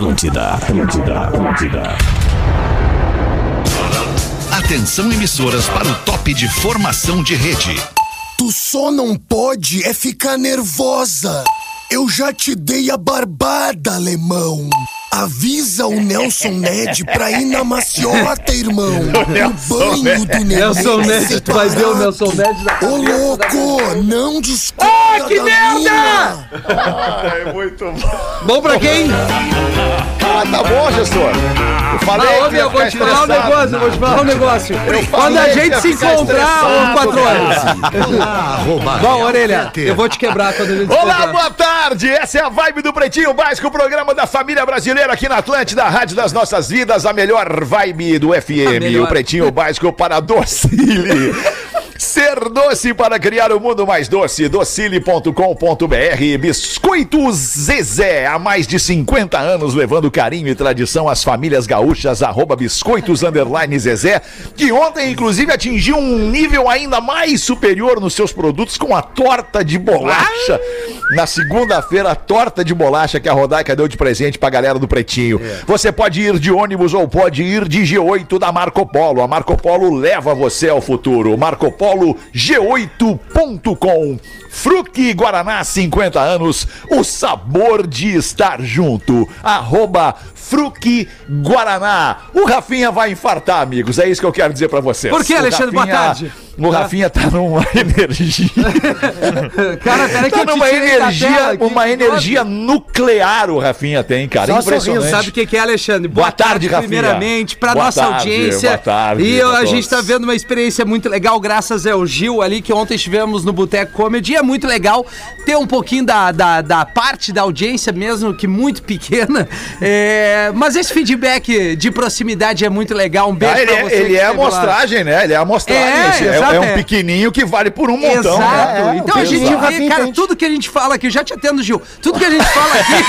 Atlântida, Atlântida, Atlântida. Atenção emissoras para o top de formação de rede. Tu só não pode é ficar nervosa. Eu já te dei a barbada, alemão. Avisa o Nelson Ned pra ir na maciota, irmão. O banho do neném. Nelson Ned, tu vai ver o Nelson Ned na Ô, louco, não discorda Ah, que da merda! minha. Ai, muito bom. Bom pra quem? Ah, tá bom, gestor. Eu falei meu, vou te falar um negócio, vou te falar um negócio. Quando a gente se encontrar, ô, quatro horas. Arroba Bom, orelha, eu vou te quebrar quando a gente se Olá, encontrar. boa tarde! Essa é a vibe do Pretinho Básico, o programa da família brasileira aqui na Atlântida, a Rádio das Nossas Vidas, a melhor vibe do FM, o Pretinho Básico para Docile. Ser doce para criar o mundo mais doce, docile.com.br. Biscoitos Zezé, há mais de 50 anos levando carinho e tradição às famílias gaúchas, arroba biscoitos underline Zezé, que ontem inclusive atingiu um nível ainda mais superior nos seus produtos com a torta de bolacha. Na segunda-feira, a torta de bolacha que a Rodaica deu de presente pra galera do Pretinho. Você pode ir de ônibus ou pode ir de G8 da Marco Polo. A Marco Polo leva você ao futuro. Marco Polo G8.com. Fruque Guaraná, 50 anos, o sabor de estar junto. Arroba Fruque Guaraná. O Rafinha vai infartar, amigos. É isso que eu quero dizer pra vocês. Por quê, O Alexandre? Boa Rafinha- tarde. O Rafinha tá numa energia. Cara, peraí que Tá eu te numa energia, uma energia nuclear o Rafinha tem, cara. Só Impressionante. sorrindo. Sabe o que que é, Alexandre? Boa tarde, Rafinha. primeiramente, pra Boa nossa tarde, audiência. boa tarde e a gente tá vendo uma experiência muito legal, graças ao Gil ali, que ontem estivemos no Boteco Comedy. E é muito legal ter um pouquinho da, da, da parte da audiência, mesmo que muito pequena. É, mas esse feedback de proximidade é muito legal. Um beijo Ah, ele pra é, você. ele que é a esteve lá. amostragem, né? Ele é a amostragem. É, Esse é, exato, é um é. pequenininho que vale por um montão. Exato. Né? Então a gente Exato. vê, cara, tudo que a gente fala aqui, eu já te atendo, Gil. Tudo que a gente fala aqui.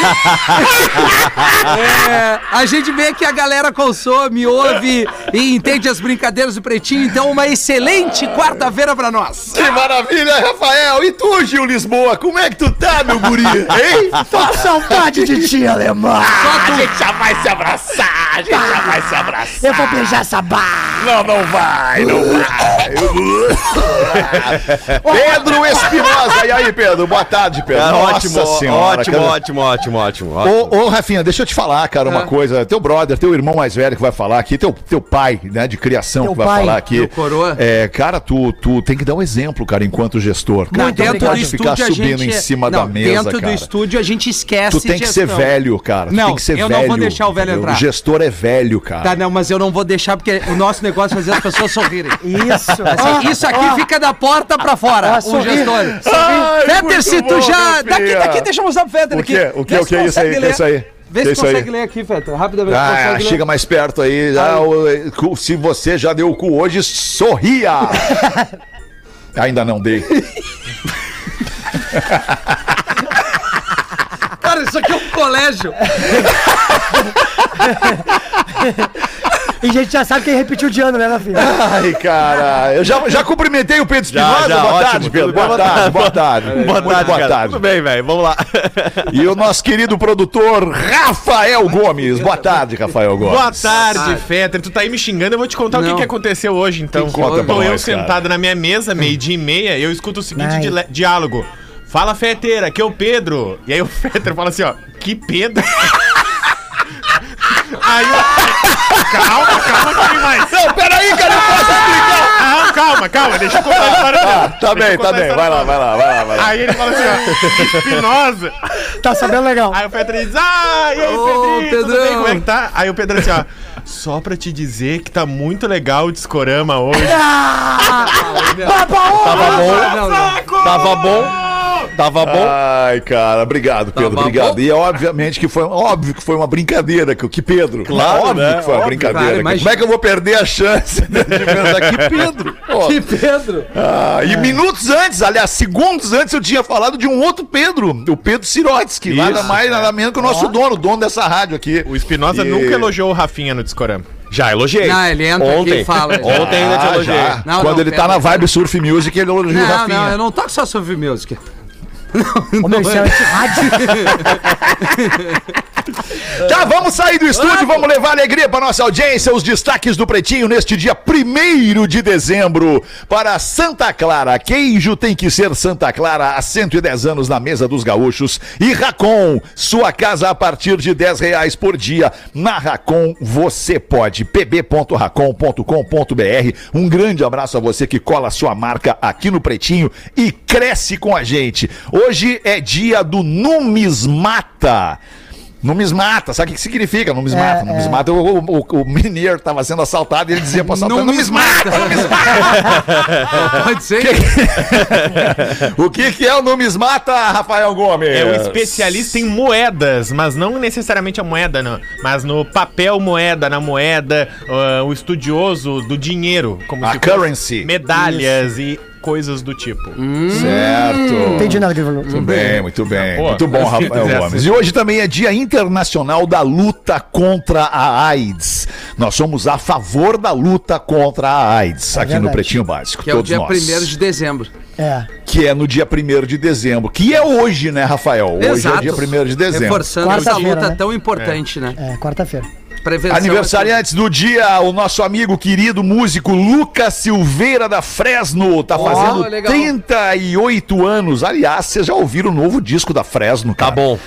é, a gente vê que a galera consome, ouve e entende as brincadeiras do pretinho. Então, uma excelente quarta-feira pra nós. Que maravilha, Rafael! E tu, Gil Lisboa, como é que tu tá, meu guri? Hein? Tô com saudade de ti, alemão. a gente já vai se abraçar, a gente já vai se abraçar. Eu vou beijar essa barra. Não, não vai, não vai. Pedro Espinosa, e aí, Pedro? Boa tarde, Pedro. Cara, Nossa ótimo, Senhora, ótimo, cara. ótimo, ótimo, ótimo, ótimo. Ô, ô, Rafinha, deixa eu te falar, cara, uma Ah. coisa. Teu brother, teu irmão mais velho que vai falar aqui, teu, teu pai, né, de criação Teu que vai pai, falar aqui. teu coroa. É, cara, tu, tu tem que dar um exemplo, cara, enquanto gestor. Cara, Não, tu não dentro do pode ficar estúdio a subindo gente... em cima não, da mesa, dentro cara. do estúdio a gente esquece Tu tem que ser gestão. velho, cara. Não, tem que ser eu velho. não vou deixar o velho entendeu? entrar. O gestor é velho, cara. Tá, não, mas eu não vou deixar porque o nosso negócio é fazer as pessoas sorrirem. Isso. isso aqui fica da porta pra fora, o sorri. gestor. Ai, Fetter, se tu bom, já. Daqui, daqui, deixa eu mostrar pro Fetter O aqui. O? Vê O que é isso aí? consegue O que é ler. isso aí? Vê Que se isso aí? consegue ler aqui, Fetter. Rapidamente. Ah, consegue ler? chega mais perto aí. O- cu- se você já deu o cu hoje, sorria! Ainda não dei. Cara, isso aqui é um colégio. E a gente já sabe quem repetiu de ano, né, Rafinha? Ai, cara, eu já, já cumprimentei o Pedro Já, Espinosa. boa ótimo, tarde, Pedro. Boa tarde, boa tarde. Boa Muito tarde, boa tarde. Tudo bem, velho, vamos lá. E o nosso querido produtor, Rafael Gomes. Boa tarde, Rafael Gomes. Boa tarde, Fetter. Tu tá aí me xingando, eu vou te contar o Não. que, que aconteceu hoje, então. Que conta Tô eu nós, cara. sentado na minha mesa, meio-dia e meia, e eu escuto o seguinte dile- diálogo. Fala, Fetter, aqui é o Pedro. E aí o Fetter fala assim, ó, que Pedro? aí eu... Calma, calma que tem mais. Não, peraí, cara, eu posso explicar. Ah, calma, calma, deixa eu contar a história dele. Tá, bem, tá bem. Vai lá, vai lá, vai lá, vai lá. Aí ele fala assim, ó, Espinosa. Tá sabendo legal. Aí o Pedro diz, ah, e aí, Ô, Pedrinho, Pedrão. bem, como é que tá? Aí o Pedro assim, ó, só pra te dizer que tá muito legal o Discorama hoje. Tava bom, tava bom, tava bom. Ai, cara, obrigado, Pedro, obrigado. bom? E é obviamente que foi, óbvio que foi uma brincadeira, que, que Pedro. Claro, óbvio né? que foi uma Óbvio, brincadeira. cara, cara. imagina. Como é que eu vou perder a chance de pensar que Pedro? Pô, Que Pedro. Ah, e minutos antes, aliás, segundos antes, eu tinha falado de um outro Pedro, o Pedro Sirotsky, nada mais, nada menos que o nosso dono, o dono dessa rádio aqui. O Espinosa E- nunca elogiou o Rafinha no Discorama. Já elogiei. Não, ele entra aqui Ontem. e fala. Ontem ainda te Ah, elogiei. já. Não, Quando não, ele tá na vibe surf music, ele elogia o Rafinha. não, eu não toco só sobre music. Isso é anti-rádio. Tá, vamos sair do estúdio, vamos levar alegria para nossa audiência. Os destaques do Pretinho neste dia 1 de dezembro para Santa Clara. Queijo tem que ser Santa Clara há 110 anos na mesa dos gaúchos. E Racon, sua casa a partir de 10 reais por dia. Na Racon você pode. pb.racon.com.br. Um grande abraço a você que cola sua marca aqui no Pretinho e cresce com a gente. Hoje é dia do Numismata. Numismata, sabe o que significa numismata? É, numismata, o, o, o mineiro estava sendo assaltado e ele dizia pro assaltante, Numismata. numismata, Pode ser. o que, que é o numismata, Rafael Gomes? É o especialista em moedas, mas não necessariamente a moeda, não. Mas no papel moeda, na moeda, ah, o estudioso do dinheiro. Como A currency. Medalhas e coisas do tipo. Certo. Não entendi nada que ele falou. Muito bem, muito bem. Pô, muito bom, Rafael. Gomes. E hoje também é Dia Internacional da Luta contra a AIDS. Nós somos a favor da luta contra a AIDS aqui no verdade. Pretinho Básico. Que é o todos dia nós. 1 de dezembro. É. Que é no dia 1 de dezembro. Que é hoje, né, Rafael? Hoje é dia 1 de dezembro. Reforçando essa luta né? tão importante, né? É, quarta-feira. Prevenção. Aniversariantes do dia, o nosso amigo querido músico Lucas Silveira da Fresno. Tá fazendo legal. 38 anos. Aliás, vocês já ouviram o novo disco da Fresno, cara? Tá bom.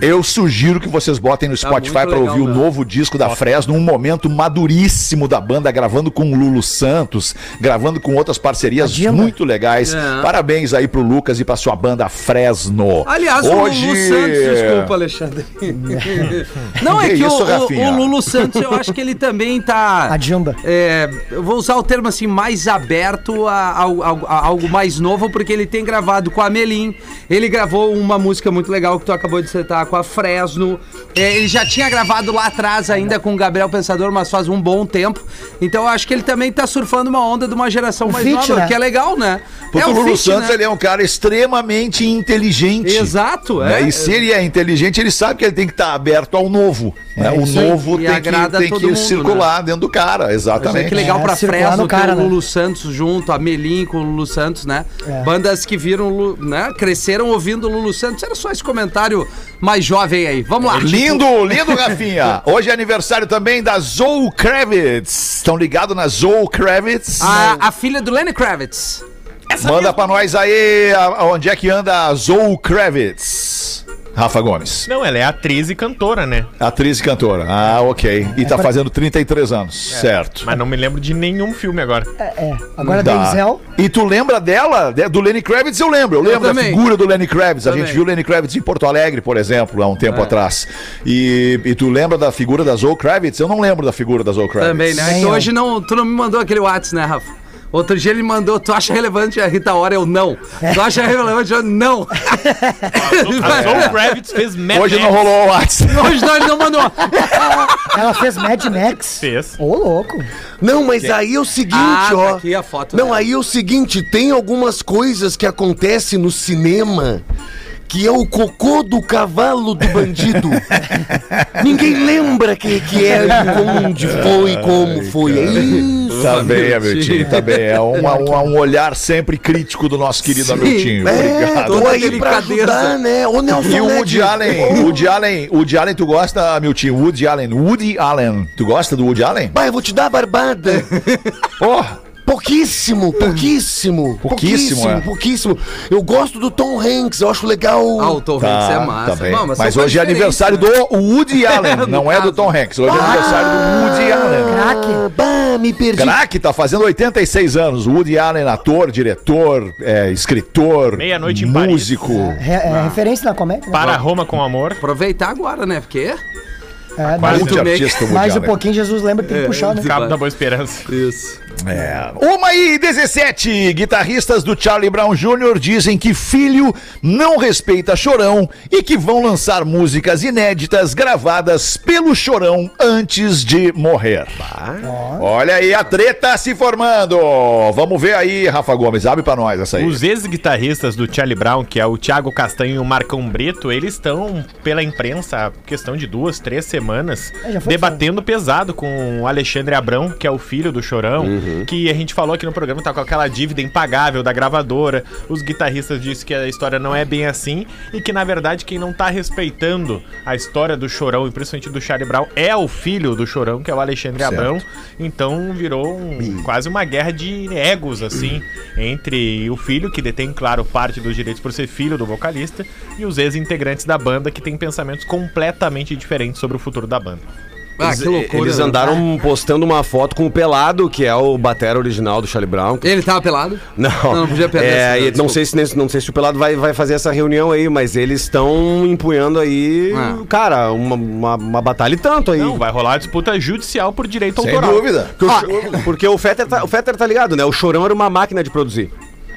Eu sugiro que vocês botem no Spotify muito pra legal, ouvir o meu. novo disco da Fresno, um momento maduríssimo da banda, gravando com o Lulu Santos, gravando com outras parcerias muito legais. É. Parabéns aí pro Lucas e pra sua banda Fresno. Aliás, Hoje... o Lulu Santos, desculpa, Alexandre. Não, é Que que, isso, o, o Lulu Santos, eu acho que ele também tá. A Dilma. É, eu vou usar o termo assim, mais aberto a, a- a- a algo mais novo, porque ele tem gravado com a Melim. Ele gravou uma música muito legal que tu acabou de citar com a Fresno. É, ele já tinha gravado lá atrás ainda com o Gabriel Pensador, mas faz um bom tempo. Então eu acho que ele também tá surfando uma onda de uma geração mais feat, nova, né? que é legal, né? Porque é o Lulu Santos né? ele é um cara extremamente inteligente. Exato, né? é. E se ele é inteligente, ele sabe que ele tem que estar aberto ao novo. né? o isso aí. novo E tem que, agrada tem todo que mundo, circular dentro do cara, Mas exatamente. é que legal É, pra Fresno no cara, ter o né? Lulu Santos junto, a Melim com o Lulu Santos, né? É. Bandas que viram, né? Cresceram ouvindo o Lulu Santos. Era só esse comentário mais jovem aí. Vamos lá. Lindo, lindo, Rafinha. Hoje é aniversário também da Zoe Kravitz. Estão ligados na Zoe Kravitz? A, a filha do Lenny Kravitz. Manda pra nós aí a- a- onde é que anda a Zoe Kravitz. Rafa Gomes. Não, ela é atriz e cantora, né? Atriz e cantora. Ah, ok. E tá fazendo 33 anos. Certo. Mas não me lembro de nenhum filme agora. É, é. Agora Tá. Denzel. E tu lembra dela? De- Do Lenny Kravitz eu lembro. Eu lembro da também. figura do Lenny Kravitz. A Também. gente viu o Lenny Kravitz em Porto Alegre, por exemplo, há um tempo É. atrás. E, e tu lembra da figura da Zoe Kravitz? Eu não lembro da figura da Zoe Kravitz. Também, né? Nem Que eu. hoje não, tu não me mandou aquele WhatsApp, né, Rafa? Outro dia ele mandou, tu acha relevante a Rita Ora? Eu não. Tu acha relevante? Eu não. A Zoe Kravitz fez Mad Hoje não Max. rolou o WhatsApp. Hoje não, ele não mandou. Ela fez Mad Max. Fez. Ô, louco. Não, mas aí é o seguinte, Ah, tá ó. aqui a foto Não, dela. aí é o seguinte, tem algumas coisas que acontecem no cinema que é o cocô do cavalo do bandido. Ninguém lembra quem que é, onde foi, como foi. É isso. Tá bem, Hamilton, tá bem. É uma- uma- um olhar sempre crítico do nosso querido Hamilton. É, Obrigado. tô Toda aí pra delicadeza. ajudar, né? Ô, Nelson E o Woody Allen, o Woody Allen, o Woody Allen, tu gosta, Hamilton? Woody Allen, Woody Allen, tu gosta do Woody Allen? Vai, eu vou te dar a barbada. Porra! Pouquíssimo, pouquíssimo. Pouquíssimo, é. pouquíssimo. Eu gosto do Tom Hanks, eu acho legal. Ah, o Tom Hanks é massa. tá bem. Mas são hoje é coisas aniversário diferentes, do Woody Allen, No não é do caso. Tom Hanks. Hoje é aniversário do Woody Allen. Craque. Ah, bah, me perdi. Crack tá fazendo 86 anos. Woody Allen, ator, diretor, é, escritor, Meia-noite em Paris. músico. Re- é, referência na comédia. né? Para Roma com amor. né? Aproveitar agora, né? Porque... É, Quase mais, Muito artista, Woody mais um Allen. pouquinho Jesus lembra que tem que puxar, né? Cabo da Boa Esperança. Isso. É. Uma e 17. Guitarristas do Charlie Brown Jr. dizem que filho não respeita Chorão e que vão lançar músicas inéditas gravadas pelo Chorão antes de morrer. Olha aí a treta se formando. Vamos ver aí, Rafa Gomes. Abre pra nós essa aí. Os ex-guitarristas do Charlie Brown, que é o Thiago Castanho e o Marcão Brito, eles estão pela imprensa há questão de duas, três semanas semanas, É, debatendo pesado com o Alexandre Abrão, que é o filho do Chorão, Uhum. que a gente falou aqui no programa, tá com aquela dívida impagável da gravadora. Os guitarristas disseram que a história não é bem assim e que, na verdade, quem não tá respeitando a história do Chorão, e principalmente do Charlie Brown, é o filho do Chorão, que é o Alexandre Abrão. Então virou um- quase uma guerra de egos, assim, entre o filho, que detém, claro, parte dos direitos por ser filho do vocalista, e os ex-integrantes da banda, que têm pensamentos completamente diferentes sobre o futuro da banda. Ah, que loucura. Eles né? andaram postando uma foto com o Pelado, que é o batera original do Charlie Brown. Ele tava pelado? Não, Não, não podia perder é, e não, desculpa. sei se, não sei se o Pelado vai, vai fazer essa reunião aí, mas eles estão empunhando aí, Ah. cara, uma, uma, uma batalha e tanto aí. Não, vai rolar disputa judicial por direito Sem autoral. dúvida. Porque, o, Cho- porque o Fetter, tá, o Fetter tá ligado, né? O Chorão era uma máquina de produzir.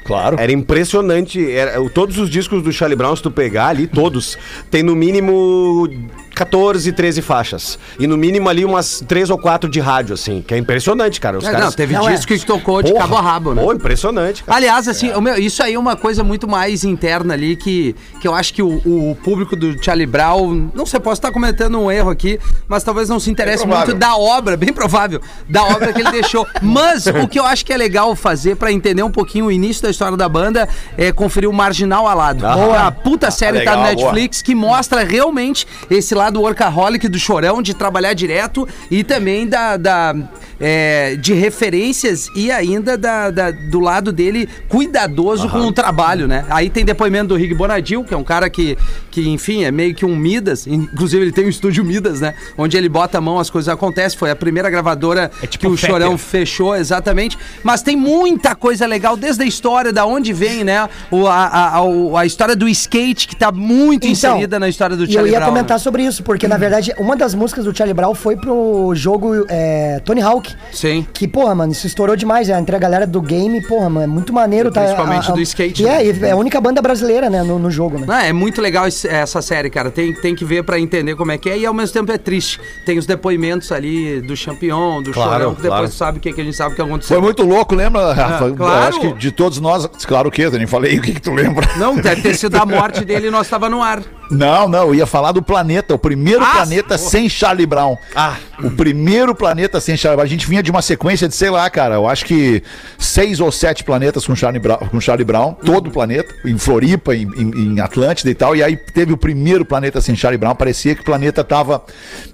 Claro. Era impressionante. Era, todos os discos do Charlie Brown, se tu pegar ali, todos, tem no mínimo 14, 13 faixas. E no mínimo ali umas 3 ou 4 de rádio, assim, que é impressionante, cara. Os É, caras... não, teve Não, é. disco que tocou de Porra, cabo a rabo, né? Pô, impressionante, cara. Aliás, assim, o meu- isso aí é uma coisa muito mais interna ali que, que eu acho que o, o público do Charlie Brown, não sei, posso estar cometendo um erro aqui, mas talvez não se interesse muito da obra, bem provável, da obra que ele deixou. Mas o que eu acho que é legal fazer pra entender um pouquinho o início da história da banda é conferir o Marginal Alado. Ah. a puta série tá no legal, Netflix que mostra realmente esse lado workaholic do chorão, de trabalhar direto e também da. da, é, de referências e ainda da, da- do lado dele cuidadoso com o trabalho, né? Aí tem depoimento do Rick Bonadil, que é um cara que, que, enfim, é meio que um Midas. Inclusive, ele tem um estúdio Midas, né? Onde ele bota a mão, as coisas acontecem. Foi a primeira gravadora É tipo que o Fetter. Chorão fechou, exatamente. Mas tem muita coisa legal, desde a história, da onde vem, né? O, a, a, a, a história do skate, que tá muito inserida na história do Então, Charlie eu ia Brown. comentar né? sobre isso, porque na verdade uma das músicas do Charlie Brown foi pro jogo é, Tony Hawk. Sim. Que, porra, mano, isso estourou demais. É, entre a galera do game, porra, mano, é muito maneiro. E tá, principalmente do skate, E né? é, é a única banda brasileira, né, no, no jogo, né? Não, é muito legal esse- essa série, cara. Tem, tem que ver pra entender como é que é e ao mesmo tempo é triste. Tem os depoimentos ali do Champion, do Claro, Chorão, que depois claro. tu sabe o que, que a gente sabe que aconteceu. Foi muito louco, lembra, Rafa? claro. Eu acho que de todos nós, claro que eu nem falei o que, que tu lembra. Não, deve ter sido a morte dele e nós tava no ar. Não, não, eu ia falar do planeta, o primeiro Ah, planeta sem Charlie Brown. Ah, o primeiro planeta sem Charlie Brown. A gente vinha de uma sequência de, sei lá, cara, eu acho que seis ou sete planetas com Charlie Brown, com Charlie Brown todo o planeta, em Floripa, em, em, em Atlântida e tal. E aí teve o primeiro planeta sem Charlie Brown. Parecia que o planeta tava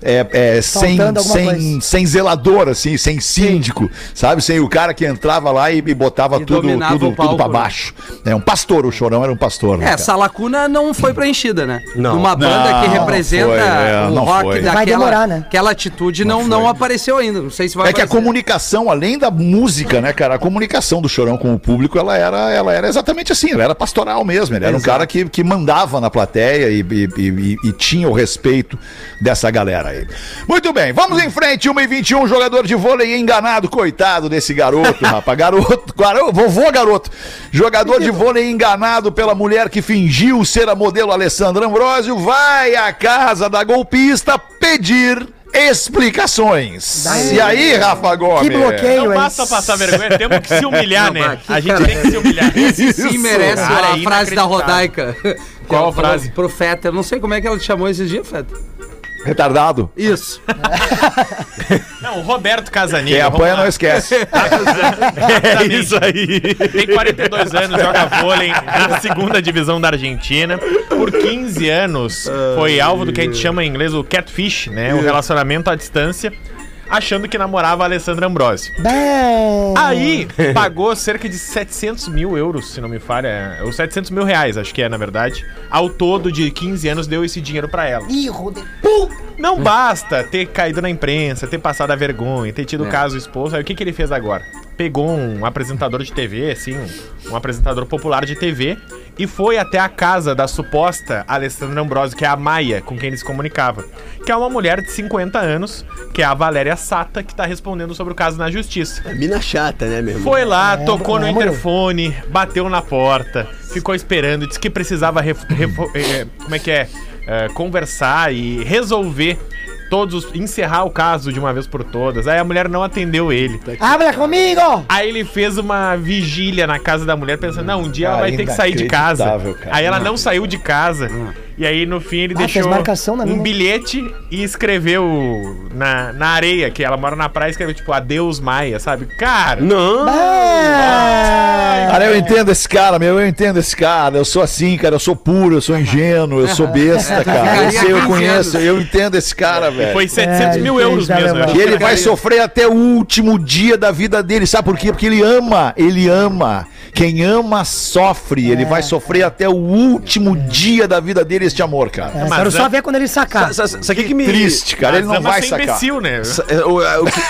é, é, sem, sem, coisa. sem zelador, assim, sem síndico, sabe? Sem o cara que entrava lá e, e botava E tudo, tudo, tudo pra né? baixo. É um pastor, o chorão era um pastor. né, É, essa lacuna não foi preenchida, né? Não. Numa banda Não, que não representa foi, é, o não rock foi. daquela Vai demorar, né? aquela atitude não, não, apareceu ainda. Não sei se vai É que a aparecer. comunicação, além da música, né, cara? A comunicação do Chorão com o público, ela era, ela era exatamente assim, ela era pastoral mesmo. Ele era um cara que, que mandava na plateia e, e- e- e tinha o respeito dessa galera aí. Muito bem, vamos em frente, 1 e 21 jogador de vôlei enganado, coitado desse garoto, rapaz. Garoto, garoto, vovô garoto. Jogador de vôlei enganado pela mulher que fingiu ser a modelo Alessandra Ambrosio, vai à casa da golpista pedir explicações. E aí, Rafa Gomes? Que bloqueio, Não basta passar vergonha, temos que se humilhar, Não, né? A gente cara- tem que se humilhar. Esse sim merece Cara, a é frase da. Rodaica. Qual a frase? falou Pro Feta. Eu não sei como é que ela te chamou esses dias, Feta. Retardado? Isso. Não, o Roberto Casanilho. Quem apanha não esquece. É isso aí. Tem 42 anos, joga vôlei na segunda divisão da Argentina. Por 15 anos foi alvo do que a gente chama em inglês o catfish, né? O relacionamento à distância, achando que namorava a Alessandra Ambrosio. Bem... Aí pagou cerca de 700 mil euros, se não me falha, ou 700 mil reais, acho que é na verdade. Ao todo de 15 anos deu esse dinheiro pra ela. Ih, Rode- Não basta ter caído na imprensa, ter passado a vergonha, ter tido o É. caso exposto. Aí o que, que ele fez agora? Pegou um apresentador de TV, assim, um apresentador popular de TV, e foi até a casa da suposta Alessandra Ambrosio, que é a Maia, com quem ele se comunicava. Que é uma mulher de 50 anos, que é a Valéria Sata, que tá respondendo sobre o caso na justiça. Mina chata, né, meu irmão? Foi lá, tocou no é, amor. interfone, bateu na porta, ficou esperando, disse que precisava ref- refo- eh, como é que é? Eh, conversar e resolver todos, os- encerrar o caso de uma vez por todas. Aí a mulher não atendeu ele. Habla comigo! Aí ele fez uma vigília na casa da mulher, pensando, não, um dia ela vai ter que sair de casa. cara. Aí ela não saiu de casa. E aí, no fim, ele Ah, deixou fez marcação na um minha. bilhete e escreveu na, na areia, que ela mora na praia, escreveu tipo, adeus Maia, sabe? Cara, Não. Ah, Cara, eu entendo esse cara, meu, eu entendo esse cara. Eu sou assim, cara, eu sou puro, eu sou ingênuo, eu sou besta, cara. Eu sei, eu conheço, eu entendo esse cara, velho. foi 700 É, mil euros mesmo. eu E ele vai sofrer até o último dia da vida dele. Sabe por quê? Porque ele ama, ele ama. Quem ama sofre. Ele vai sofrer até o último dia da vida dele este amor, cara. é, Mas quero só é- ver quando ele sacar. Sa- sa- Sabe o que, que me. Triste, cara. Ele não ama vai sacar. imbecil, né? Sa- é, O, o que,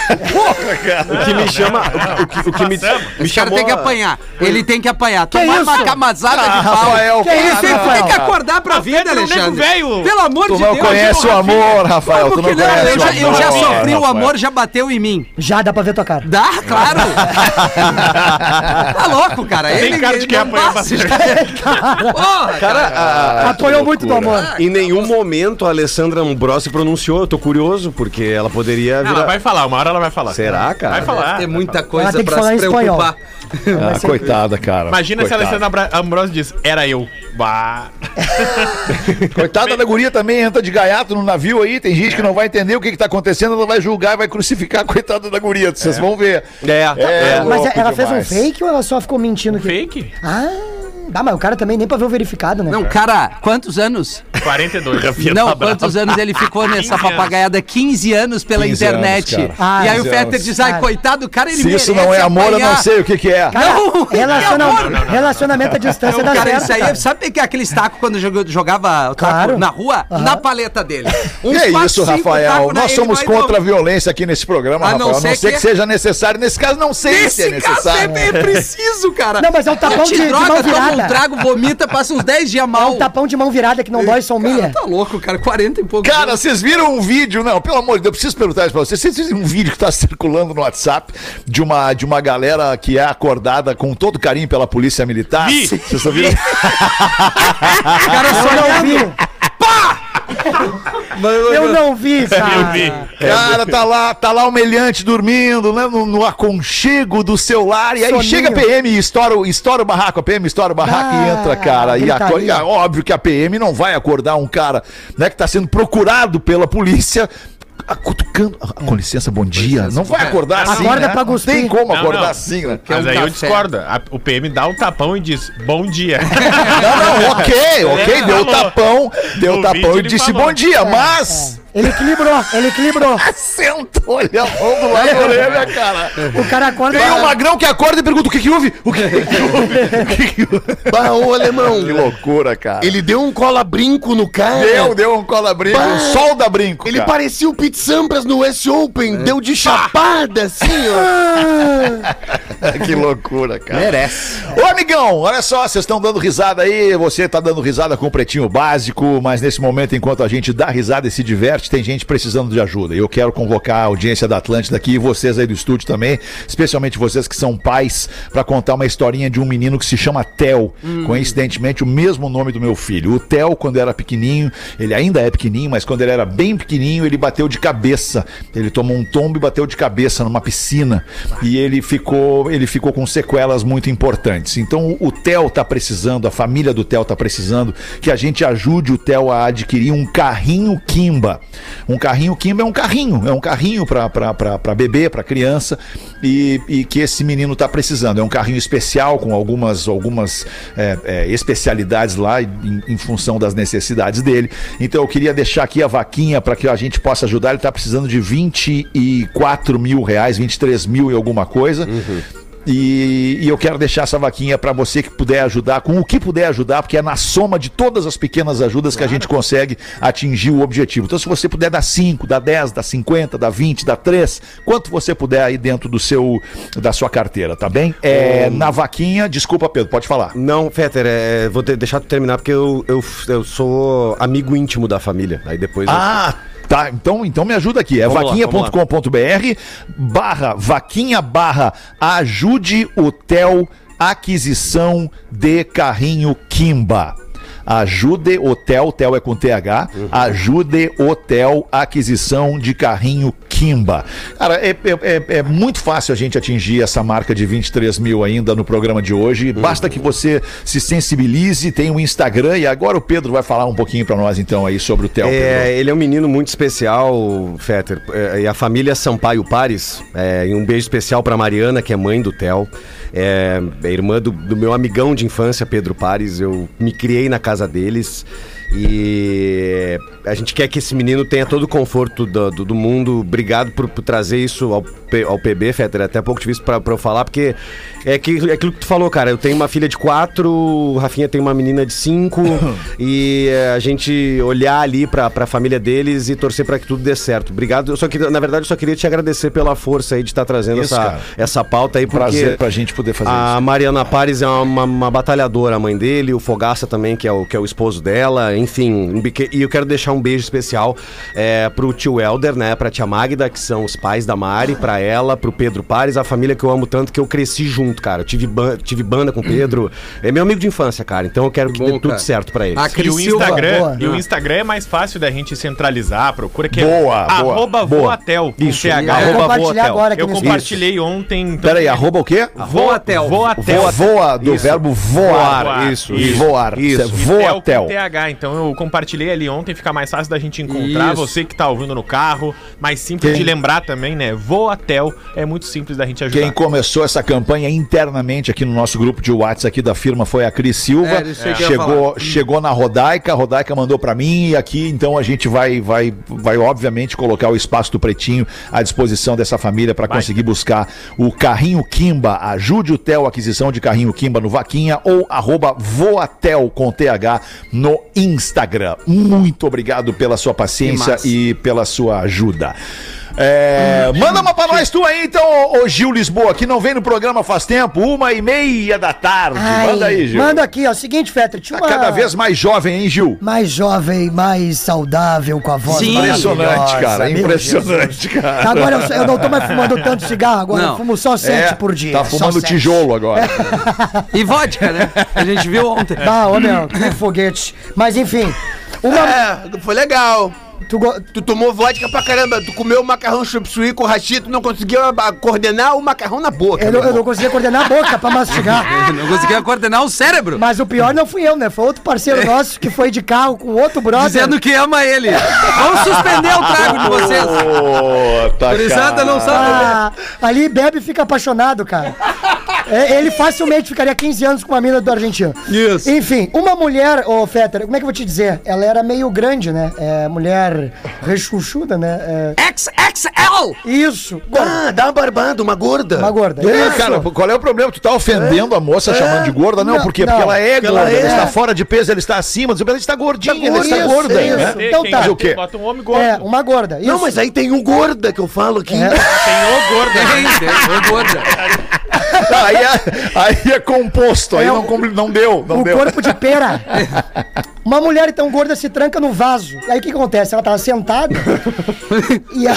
o que me chama. O, que- o que me, me Esse cara tem que apanhar. Ele tem que apanhar. Tomar isso? uma camazada Ah, de pau. Rafael, Que isso, Ele tem que acordar pra vida, é Alexandre. Pelo amor Tu de não Deus. conhece o amor, Rafael. Tu não não? conhece Eu o já, amor. eu já sofri, o amor já bateu em mim. Já dá pra ver tua cara. Dá, claro. tá louco, cara. Tem Ele, cara de quem não apanha bastante. Porra, Cara, a- Apoiou muito do amor. em nenhum momento a Alessandra Ambrossi pronunciou. Eu tô curioso, porque ela poderia Ela virar. vai falar, uma hora ela vai falar. Será, cara? Vai falar. Tem muita Ela coisa tem que pra falar se em espanhol. preocupar. Ah, coitada, cara. Imagina se a Coitada. Alessandra Ambrosio diz, era eu. Bah. Coitada da guria também entra de gaiato no navio aí. Tem gente que não vai entender o que, que tá acontecendo, ela vai julgar e vai crucificar a coitada da guria. Vocês vão ver. É. É, Mas louco ela fez um demais. fake ou ela só ficou mentindo? Que... Fake? Ah, dá, mas o cara também nem pra ver o verificado, né? Não, cara, quantos anos? 42. Não, quantos anos ele ficou nessa 15 anos. papagaiada? 15 anos pela 15 internet. anos. Ah, e aí o 15 Fetter diz, ai, coitado do cara, ele Se isso não é amor, eu não apanhar. sei o que, que é. Cara, Não, relaciona- que amor. relacionamento à distância Não, dá cara, certo. isso aí, sabe que é aquele taco quando jogava o taco Claro. na rua? Na paleta dele. Que é isso, Rafael? Nós Ele somos contra a violência aqui nesse programa, A não Rafael. A não ser que- que seja necessário. Nesse caso, não sei se é Nesse caso é, necessário. é preciso, cara. Não, mas é um tapão Não de- mão toma um virada. trago, vomita, passa uns 10 dias É mal. um tapão de mão virada que não dói, só humilha. Tá louco, cara. 40 e pouco. Cara, vocês viram um vídeo? Não, pelo amor de Deus, eu preciso perguntar isso pra vocês. Vocês viram um vídeo que tá circulando no WhatsApp de uma, de uma galera que é acordada com todo carinho pela polícia militar? Vi. Vocês estão vendo? cara Eu não vi. Eu não vi, cara. Eu vi. Cara, tá lá, tá lá humilhante dormindo, né? No, no aconchego do seu lar. E aí Soninho. chega a PM e estoura, o- estoura o barraco. A PM estoura o barraco e Ah, entra, cara. E, acorda, e é óbvio que a PM não vai acordar um cara, né, que tá sendo procurado pela polícia. A- Cutucando. Ah, Com licença, bom dia. Não vai acordar assim. Acorda né? pra Não tem como Não, acordar não. assim, né? Mas um aí eu café. discordo. A- o PM dá um tapão e diz, bom dia. Não, não, ok, ok, É, deu o falou. tapão, deu o tapão e disse falou. bom dia, mas. Ele equilibrou, ele equilibrou. Sentou olha a mão do lado da orelha, cara. O cara acorda. Tem um magrão que acorda e pergunta o que que houve? O que que houve? O que que houve? Bah, ô alemão, Que loucura, cara. ele deu um cola-brinco no cara. deu, deu um cola-brinco, um sol da brinco. Ele cara. parecia o Pete Sampras no West Open, deu de chapada assim, ó. que loucura, cara. Merece. Ô, amigão, olha só, vocês estão dando risada aí, você tá dando risada com o Pretinho Básico, mas nesse momento, enquanto a gente dá risada e se diverte, tem gente precisando de ajuda. E eu quero convocar a audiência da Atlântida aqui e vocês aí do estúdio também, especialmente vocês que são pais, pra contar uma historinha de um menino que se chama Theo. Coincidentemente, o mesmo nome do meu filho. O Theo, quando era pequenininho, ele ainda é pequenininho, mas quando ele era bem pequenininho, ele bateu de cabeça. Ele tomou um tombo e bateu de cabeça numa piscina. E ele ficou, ele ficou com sequelas muito importantes. Então o Theo tá precisando, a família do Theo tá precisando que a gente ajude o Theo a adquirir um carrinho Kimba. Um carrinho Kimba é um carrinho, é um carrinho para bebê, para criança e, e que esse menino tá precisando. É um carrinho especial com algumas, algumas é, é, especialidades lá em, em função das necessidades dele. Então eu queria deixar aqui a vaquinha para que a gente possa ajudar. Ele tá precisando de 24 mil reais, 23 mil e alguma coisa. E, e eu quero deixar essa vaquinha para você que puder ajudar, com o que puder ajudar, porque é na soma de todas as pequenas ajudas que a gente consegue atingir o objetivo. Então, se você puder dar 5, dar 10, dar 50, dar 20, dar 3, quanto você puder aí dentro do seu da sua carteira, tá bem? É, na vaquinha, desculpa, Pedro, pode falar. Não, Fetter, é, vou te- deixar tu terminar porque eu, eu, eu sou amigo íntimo da família. Aí depois. eu- Ah, tá. Então, então me ajuda aqui. É vaquinha.com.br barra vaquinha barra ajude o Theo aquisição de carrinho Kimba. Ajude Hotel, Tel é com TH, ajude Hotel aquisição de carrinho Kimba. Cara, é, é- é- é muito fácil a gente atingir essa marca de 23 mil ainda no programa de hoje. Basta que você se sensibilize, tem um Instagram e agora o Pedro vai falar um pouquinho pra nós então aí sobre o Theo. Pedro. É, ele é um menino muito especial, Fetter. É, e a família Sampaio Pares. É, e um beijo especial pra Mariana, que é mãe do Theo. É, é irmã do, do meu amigão de infância, Pedro Pares. Eu me criei na casa deles. E a gente quer que esse menino tenha todo o conforto do, do- do mundo. Obrigado por, por trazer isso ao, P- ao PB, Fetter. Até pouco difícil pra, pra eu falar, porque é, que, é aquilo que tu falou, cara. Eu tenho uma filha de quatro, o Rafinha tem uma menina de cinco. e é, a gente olhar ali pra, pra família deles e torcer pra que tudo dê certo. Obrigado. Eu só queria, na verdade, eu só queria te agradecer pela força aí de estar trazendo Isso, essa, cara. essa pauta aí, porque Prazer pra gente poder fazer a Mariana Pares é uma, uma batalhadora, a mãe dele, o Fogaça também, que é o, que é o esposo dela, enfim. E eu quero deixar um beijo especial é, pro tio Helder, né, pra tia Magda, que são os pais da Mari, pra ela, pro Pedro Pares, a família que eu amo tanto, que eu cresci junto, cara. Eu tive, ban- tive banda com o Pedro, é meu amigo de infância, cara, então eu quero que Bom, dê tudo cara. certo pra eles. A E o Instagram, boa. e o Instagram é mais fácil da gente centralizar, procura que Boa, é boa, arroba boa. voatel, Isso. Vou Arroba compartilhar Voatel. agora aqui Eu compartilhei ontem. então- Pera aí, arroba o quê? Voatel. Voatel. Voa, voa do Isso. verbo voar. Voar, Isso, isso. voar. Isso. é Voatel. TH, então eu compartilhei ali ontem, fica mais fácil da gente encontrar. Isso. Você que tá ouvindo no carro, mais simples Quem- de lembrar também, né? Voatel é muito simples da gente ajudar. Quem começou essa campanha internamente aqui no nosso grupo de WhatsApp aqui da firma foi a Cris Silva. É, ia chegou, falar. chegou na Rodaica, a Rodaica mandou pra mim e aqui então a gente vai vai vai obviamente colocar o espaço do Pretinho à disposição dessa família para conseguir buscar o carrinho Kimba. Ajude o Theo a aquisição de carrinho Kimba no Vaquinha ou arroba Voatel com TH no Instagram. Muito obrigado pela sua paciência e pela sua ajuda. É, manda uma pra nós tu aí, então, ô, ô Gil Lisboa, que não vem no programa faz tempo, uma e meia da tarde. Ai, manda aí, Gil. Manda aqui, ó. Seguinte, Fetter, tinha Tá uma... cada vez mais jovem, hein, Gil? mais jovem, mais saudável, com a voz Sim. Impressionante, cara. Impressionante, cara. Agora eu, eu não tô mais fumando tanto cigarro, agora Não. eu fumo só sete É, por dia. Tá só fumando sete. tijolo agora. E vodka, né? A gente viu ontem. Ah, ô meu, que foguete. Mas enfim, uma. É, foi legal. Tu go- Tu tomou vodka pra caramba, tu comeu macarrão chup suey com rachito, não conseguiu coordenar o macarrão na boca. eu, não- eu não conseguia coordenar a boca pra mastigar. Não conseguia coordenar o cérebro. Mas o pior não fui eu, né? Foi outro parceiro nosso que foi de carro com outro brother. Dizendo que ama ele. Vamos suspender o trago de vocês. Ô, tá não sabe. Ah, ali bebe e fica apaixonado, cara. É, ele facilmente ficaria 15 anos com uma mina do Argentina. Isso. Enfim, uma mulher, ô Fetter, como é que eu vou te dizer? Ela era meio grande, né? É, mulher rechuchuda, né? XXL! É, isso. Ah, dá uma barbada, uma gorda. Uma gorda. É, Isso. cara, qual é o problema? Tu tá ofendendo a moça chamando de gorda? Não, Não, por quê? não. Porque ela é gorda, ela é. está fora de peso, ela está acima, ela está gordinha, ela está gorda, isso. né? Então tá. O quê? Bota um homem gordo. É, uma gorda. Isso. Não, mas aí tem um gorda que eu falo aqui. É. Tem o gordo. Tem, tem, foi gorda. Tá, aí, é, aí é composto, aí É, não, o- não deu, não o deu. corpo de pera. Uma mulher então gorda se tranca no vaso. Aí o que acontece? Ela tava sentada e a...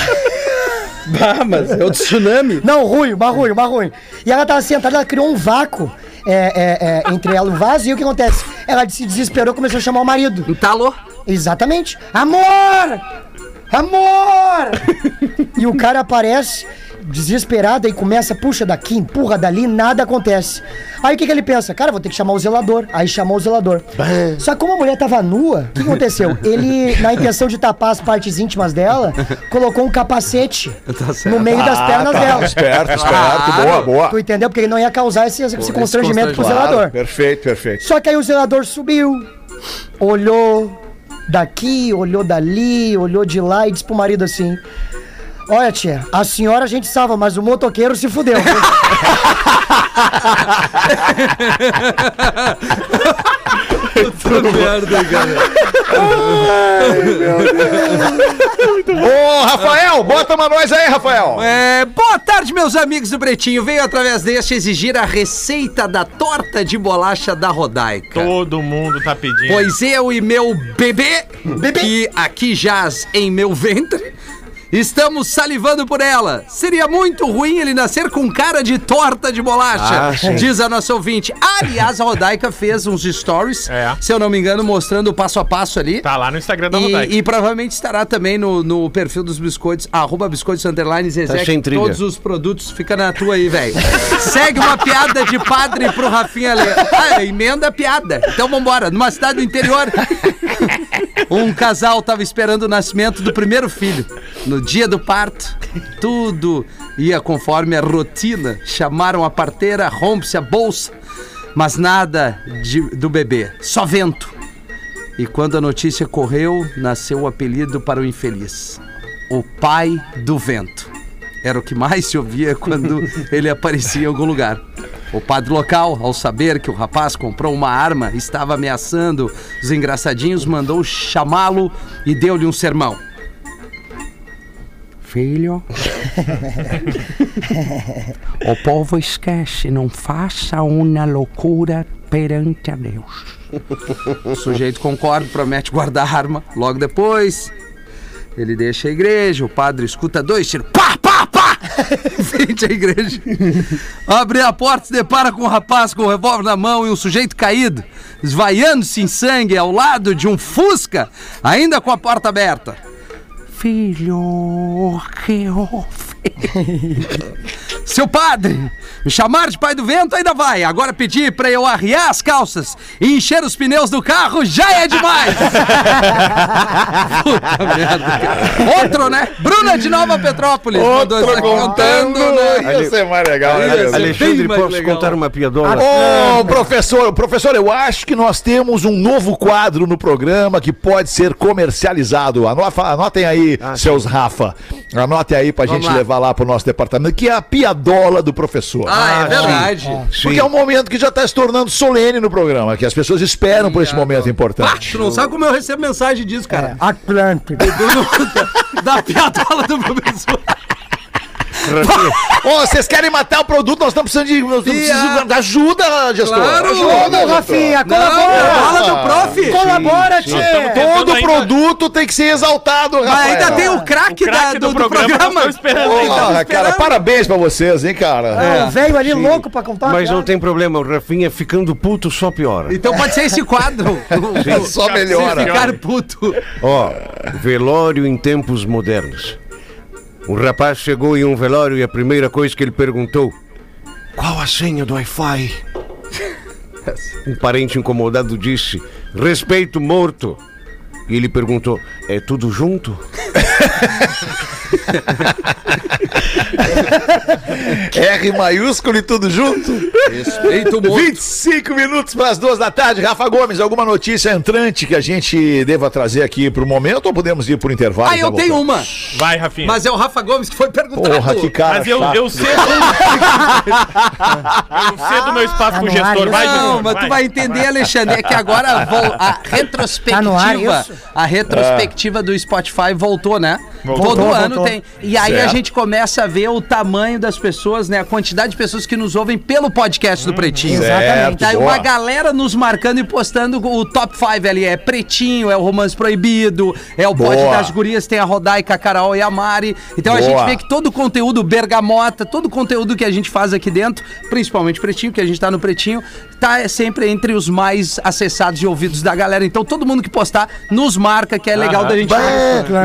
Ah, mas é o tsunami. Não, ruim, uma ruim. E ela tava sentada, ela criou um vácuo é, é, é, entre ela e o vaso. E o que acontece? Ela se desesperou e começou a chamar o marido. Entalou. Exatamente. Amor! Amor! e o cara aparece desesperado e começa, puxa daqui, empurra dali, nada acontece. Aí o que, que ele pensa? Cara, vou ter que chamar o zelador. Aí chamou o zelador. Só que como a mulher tava nua, o que aconteceu? Ele, na intenção de tapar as partes íntimas dela, colocou um capacete no meio das pernas tá, dela. Esperto, esperto, boa, boa. Tu entendeu? Porque ele não ia causar esse, esse constrangimento pro Claro, zelador. perfeito, perfeito. Só que aí o zelador subiu, olhou daqui, olhou dali, olhou de lá e disse pro marido assim: Olha, tia, a senhora a gente salva, mas o motoqueiro se fudeu. merda, cara. Ô, Rafael, bota uma nós aí, Rafael. É, boa tarde, meus amigos do Pretinho. Veio através deste exigir a receita da torta de bolacha da Rodaica. Todo mundo tá pedindo. Pois eu e meu bebê, que aqui jaz em meu ventre, Estamos salivando por ela. Seria muito ruim ele nascer com cara de torta de bolacha, Ah, diz a nossa ouvinte. Aliás, a Rodaica fez uns stories, É. se eu não me engano, mostrando o passo a passo ali. Tá lá no Instagram da Rodaica. E, e provavelmente estará também no, no perfil dos biscoitos, arroba biscoitos underline Zezé, Tá todos os produtos fica na tua aí, velho. Segue uma piada de padre pro Rafinha ler. Ah, emenda a piada. Então vambora, numa cidade do interior. Um casal tava esperando o nascimento do primeiro filho. No dia do parto, tudo ia conforme a rotina. Chamaram a parteira, rompe-se a bolsa, mas nada de- do bebê, só vento. E quando a notícia correu, nasceu o apelido para o infeliz: o pai do vento. Era o que mais se ouvia quando ele aparecia em algum lugar. O padre local, ao saber que o rapaz comprou uma arma e estava ameaçando os engraçadinhos, mandou chamá-lo e deu-lhe um sermão. Filho, o povo esquece, não faça uma loucura perante a Deus. O sujeito concorda, promete guardar a arma. Logo depois, ele deixa a igreja, o padre escuta dois tiros. Pá! Frente à igreja. Abre a porta, se depara com um rapaz com o revólver na mão e um sujeito caído, esvaiando-se em sangue ao lado de um Fusca, ainda com a porta aberta. Filho, que houve? Seu padre, me chamar de pai do vento ainda vai. Agora pedir pra eu arriar as calças e encher os pneus do carro já é demais. Puta merda, cara. Outro, né? Bruna de Nova Petrópolis. mandou isso Outro aqui contando. né? Ia ser mais legal, né? Alexandre, posso legal. contar uma piadola? Ô, professor, professor, eu acho que nós temos um novo quadro no programa que pode ser comercializado. Anota, anotem aí, seus Rafa. Anotem aí pra Vamos gente lá. levar lá pro nosso departamento, que é a piadola do professor. Ah, é verdade. Porque é um momento que já tá se tornando solene no programa, que as pessoas esperam por esse momento Ah, importante. tu não sabe como eu recebo mensagem disso, cara. Atlântico. Do- da, da piadola do professor. Ô, vocês querem matar o produto, nós estamos precisando de, nós estamos Pia. precisando de ajuda, gestor. Claro. ajuda. Rafinha, Não, colabora! fala do prof. Colabora, tchê! Todo ainda- produto tem que ser exaltado, Mas Rafael. ainda tem o craque, do do, do programa, programa. esperando Porra, cara, parabéns pra vocês, hein, cara. Ah, O velho ali louco pra contar. Mas não tem problema, o Rafinha ficando puto só piora. Então pode ser esse quadro. Só Se melhora. ficar puto. Ó, velório em tempos modernos. Um rapaz chegou em um velório e a primeira coisa que ele perguntou: Qual a senha do Wi-Fi? Um parente incomodado disse: Respeito morto. E ele perguntou: É tudo junto? R maiúsculo e tudo junto. Respeito muito. 25 minutos para as duas da tarde. Rafa Gomes, alguma notícia entrante que a gente deva trazer aqui pro momento ou podemos ir pro intervalo? Ah, eu tenho uma. Vai, Rafinha. Mas é o Rafa Gomes que foi perguntado. Porra, que cara Mas eu, chato. eu cedo. eu cedo meu espaço Tá pro no ar gestor. Vai, gestor. Não, mas tu vai entender, Alexandre, é que agora a Tá no ar retrospectiva, isso? a retrospectiva do Spotify voltou, né? Voltou. Todo Voltou, ano voltou. tem. E aí a Certo. gente começa a ver o tamanho das pessoas, né? A quantidade de pessoas que nos ouvem pelo podcast do Pretinho. Exatamente. Tá aí boa. uma galera nos marcando e postando o top 5 ali. É Pretinho, é o Romance Proibido, é o Pod das Gurias, tem a Rodaica, a Carol e a Mari. Então a Boa. gente vê que todo o conteúdo bergamota, todo o conteúdo que a gente faz aqui dentro, principalmente Pretinho, que a gente tá no Pretinho, tá sempre entre os mais acessados e ouvidos da galera. Então todo mundo que postar nos marca, que é legal da gente Bah,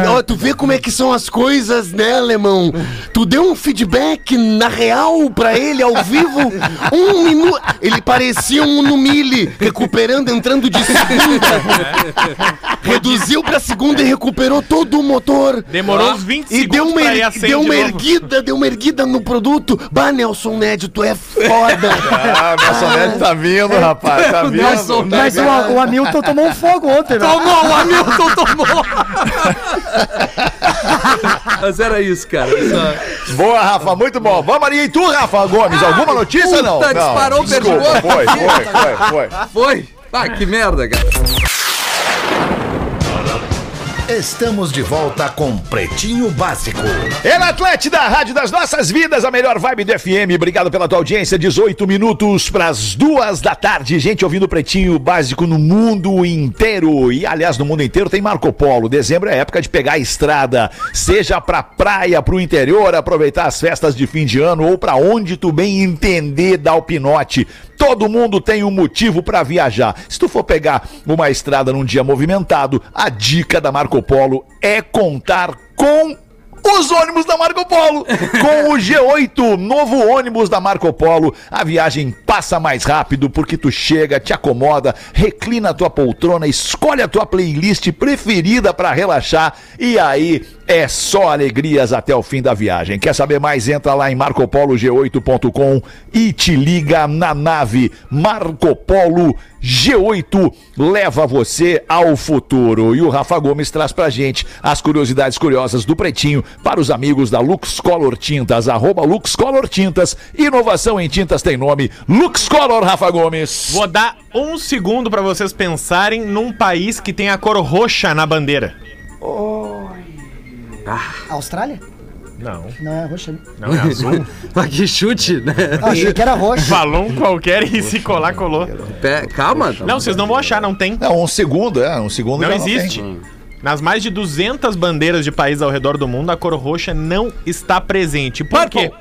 ó, tu vê como é que são as coisas, né, alemão? Tu deu um feedback na real pra ele, ao vivo, um minuto. Ele parecia um Numile, recuperando, entrando de segunda. Reduziu pra segunda e recuperou todo o motor. Demorou uns 20 E deu segundos uma, pra ir a 100 deu de uma novo. erguida, deu uma erguida no produto. Bah, Nelson Ned, tu é foda. Ah, Nelson Ned tá vindo, rapaz. Tá vindo. Nelson tá Mas o, o Hamilton tomou um fogo ontem, né? Tomou, o Hamilton tomou! Mas era isso, cara. Só- Boa, Rafa, muito bom. Vamos ali, e tu, Rafa Gomes? Alguma notícia não? puta, não. disparou o Desculpa, perdigoto. foi, foi, foi, foi. Foi? Ah, que merda, cara. Estamos de volta com Pretinho Básico. É na Atlântida, a Rádio das Nossas Vidas, a melhor vibe do FM. Obrigado pela tua audiência. 18 minutos para as duas da tarde. Gente ouvindo Pretinho Básico no mundo inteiro. E, aliás, no mundo inteiro tem Marco Polo. Dezembro é época de pegar a estrada, seja pra praia, pro interior, aproveitar as festas de fim de ano ou pra onde tu bem entender da Alpinote. Todo mundo tem um motivo para viajar. Se tu for pegar uma estrada num dia movimentado, a dica da Marco Polo é contar com os ônibus da Marco Polo. Com o G8, novo ônibus da Marco Polo, a viagem passa mais rápido porque tu chega, te acomoda, reclina a tua poltrona, escolhe a tua playlist preferida para relaxar e aí é só alegrias até o fim da viagem. Quer saber mais? Entra lá em marcopolog8.com e te liga na nave Marco Polo G8 leva você ao futuro. E o Rafa Gomes traz pra gente as curiosidades curiosas do Pretinho para os amigos da Lux Color Tintas, arroba Lux Color Tintas. Inovação em tintas tem nome Lux Color, Rafa Gomes. Vou dar um segundo pra vocês pensarem num país que tem a cor roxa na bandeira. Austrália? Não, Não, é roxa. né? não é azul. Mas que chute, né? Ah, achei que era roxa. Falou um qualquer e se colar, colou. Pé- Calma. Não, vocês não vão achar, não tem. Não, um segundo, é, um segundo Não existe. tem. Nas mais de 200 bandeiras de países ao redor do mundo, a cor roxa não está presente. Por Purple. quê?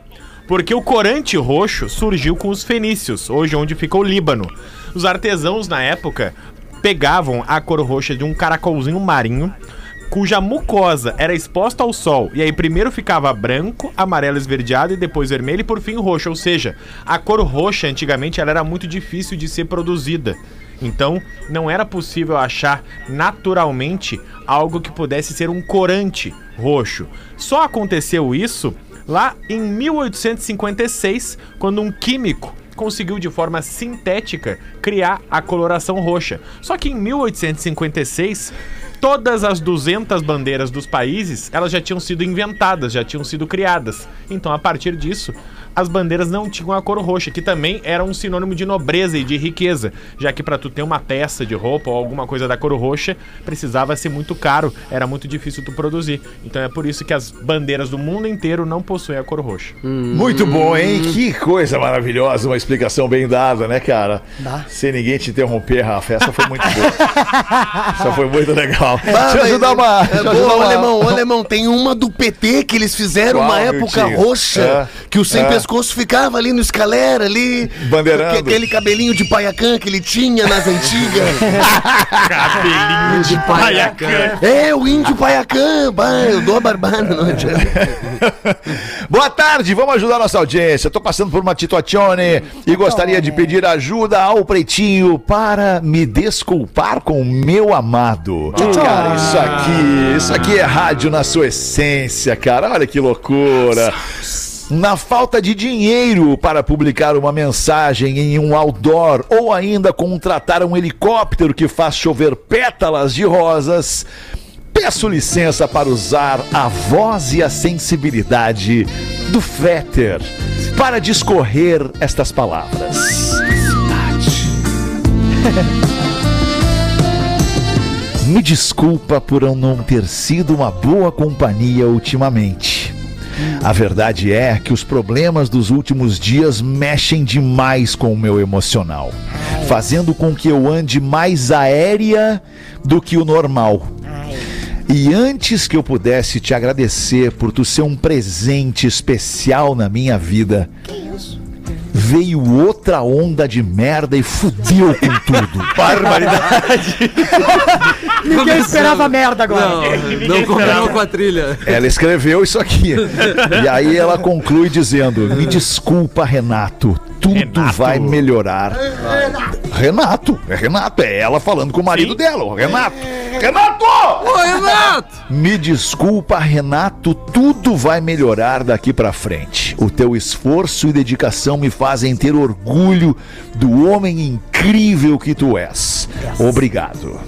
Porque o corante roxo surgiu com os fenícios, hoje onde fica o Líbano. Os artesãos na época pegavam a cor roxa de um caracolzinho marinho, cuja mucosa era exposta ao sol, e aí primeiro ficava branco, amarelo esverdeado e depois vermelho e por fim roxo, ou seja, a cor roxa antigamente ela era muito difícil de ser produzida. Então, não era possível achar naturalmente algo que pudesse ser um corante roxo. Só aconteceu isso lá em 1856, quando um químico conseguiu de forma sintética criar a coloração roxa. Só que em 1856, todas as 200 bandeiras dos países, elas já tinham sido inventadas, já tinham sido criadas. Então, a partir disso, as bandeiras não tinham a cor roxa, que também era um sinônimo de nobreza e de riqueza, já que para tu ter uma peça de roupa ou alguma coisa da cor roxa, precisava ser muito caro, era muito difícil tu produzir. Então é por isso que as bandeiras do mundo inteiro não possuem a cor roxa. Muito bom, hein? Que coisa maravilhosa, uma explicação bem dada, né, cara? Dá. Sem ninguém te interromper, Rafa, essa foi muito boa. essa foi muito legal. Ah, deixa eu ajudar uma. É Deixa eu boa, uma- alemão, ô, alemão, tem uma do PT que eles fizeram Qual, uma época roxa, É, que o sem é. pescoço ficava ali no escalera, ali. Bandeirando. Aquele cabelinho de paiacã que ele tinha nas antigas. Cabelinho de paiacã. é, o índio paiacã. Bah, eu dou a barbada, não adianta. Boa tarde, vamos ajudar nossa audiência. Tô passando por uma situazione e gostaria de pedir ajuda ao Pretinho para me desculpar com o meu amado. Cara, isso aqui, isso aqui é rádio na sua essência, cara. Olha que loucura. Na falta de dinheiro para publicar uma mensagem em um outdoor ou ainda contratar um helicóptero que faz chover pétalas de rosas, Peço licença para usar a voz e a sensibilidade do Fetter para discorrer estas palavras. Me desculpa por eu não ter sido uma boa companhia ultimamente. A verdade é que os problemas dos últimos dias mexem demais com o meu emocional, fazendo com que eu ande mais aérea do que o normal. E antes que eu pudesse te agradecer por tu ser um presente especial na minha vida, veio outra onda de merda e fudeu com tudo. Barbaridade. Ninguém esperava merda agora. Não, não combinou com a trilha. Ela escreveu isso aqui. E aí ela conclui dizendo: Me desculpa, Renato. Tudo Renato. vai melhorar. Renato, é Renato, é ela falando com o marido Sim. dela, o Renato. Renato! Ô, Renato! Me desculpa, Renato, tudo vai melhorar daqui pra frente. O teu esforço e dedicação me fazem ter orgulho do homem incrível que tu és. Obrigado.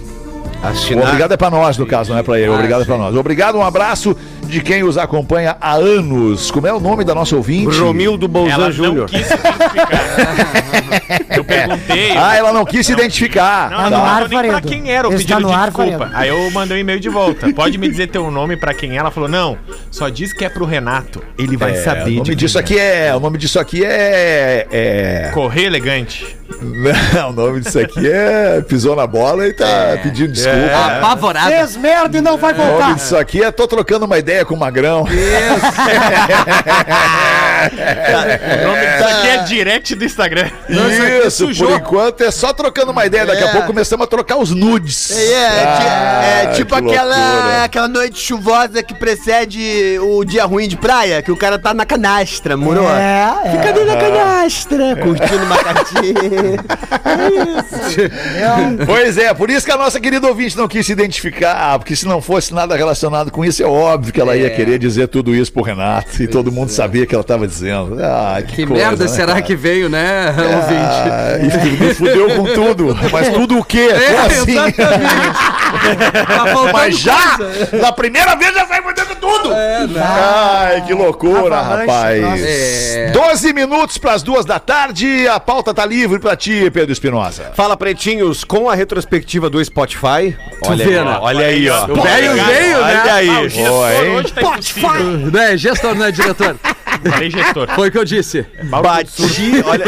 Assinar. Obrigado é pra nós, no caso, não é pra ele. Obrigado é pra nós. Obrigado, um abraço. De quem os acompanha há anos. Como é o nome da nossa ouvinte? Romildo Bolzan Ela não Júnior. quis se identificar. Eu perguntei. Ah, ela não quis se identificar. Não, Tá. não, ar, não nem pra quem era o Está pedido de ar, desculpa. Faredo. Aí eu mandei um e-mail de volta. Pode me dizer teu nome pra quem é? Ela falou, não, só diz que é pro Renato. Ele vai É, saber o nome de disso quem aqui é. O nome disso aqui é. é. é... Correio elegante. Não, o nome disso aqui é. Pisou na bola e tá pedindo desculpa. Apavorado. Fez merda e não vai O nome voltar. disso aqui é tô trocando uma ideia com o Magrão. O nome disso aqui é direct do Instagram. Isso, por enquanto é só trocando uma ideia. Daqui a É. pouco começamos a trocar os nudes. É, é, é Ah, tipo que aquela, loucura. aquela noite chuvosa que precede o dia ruim de praia, que o cara tá na canastra, moro? É, é. Fica ali na canastra, curtindo uma cartinha. Pois é, por isso que a nossa querida ouvinte não quis se identificar, porque se não fosse nada relacionado com isso, é óbvio que ela ia querer dizer tudo isso pro Renato e todo mundo sabia que ela tava dizendo. Ah, que, Que coisa, merda né, será cara? que veio, né, ouvinte? Ah, e fu- me fudeu com tudo. Mas tudo o quê? É, Como assim? Tá Mas já, coisa. na primeira vez já sai fudendo tudo. É, não. Ai, que loucura, rapaz. É. 12 minutos para as duas da tarde, a pauta tá livre pra ti, Pedro Espinosa. Fala, pretinhos, com a retrospectiva do Spotify. Olha aí, né? ó, olha aí, ó. O velho veio, né? Olha aí. Ah, o gestor hein? hoje tá impossível. Né, gestor, né, diretor? Falei gestor. Foi o que eu disse. Bati, olha,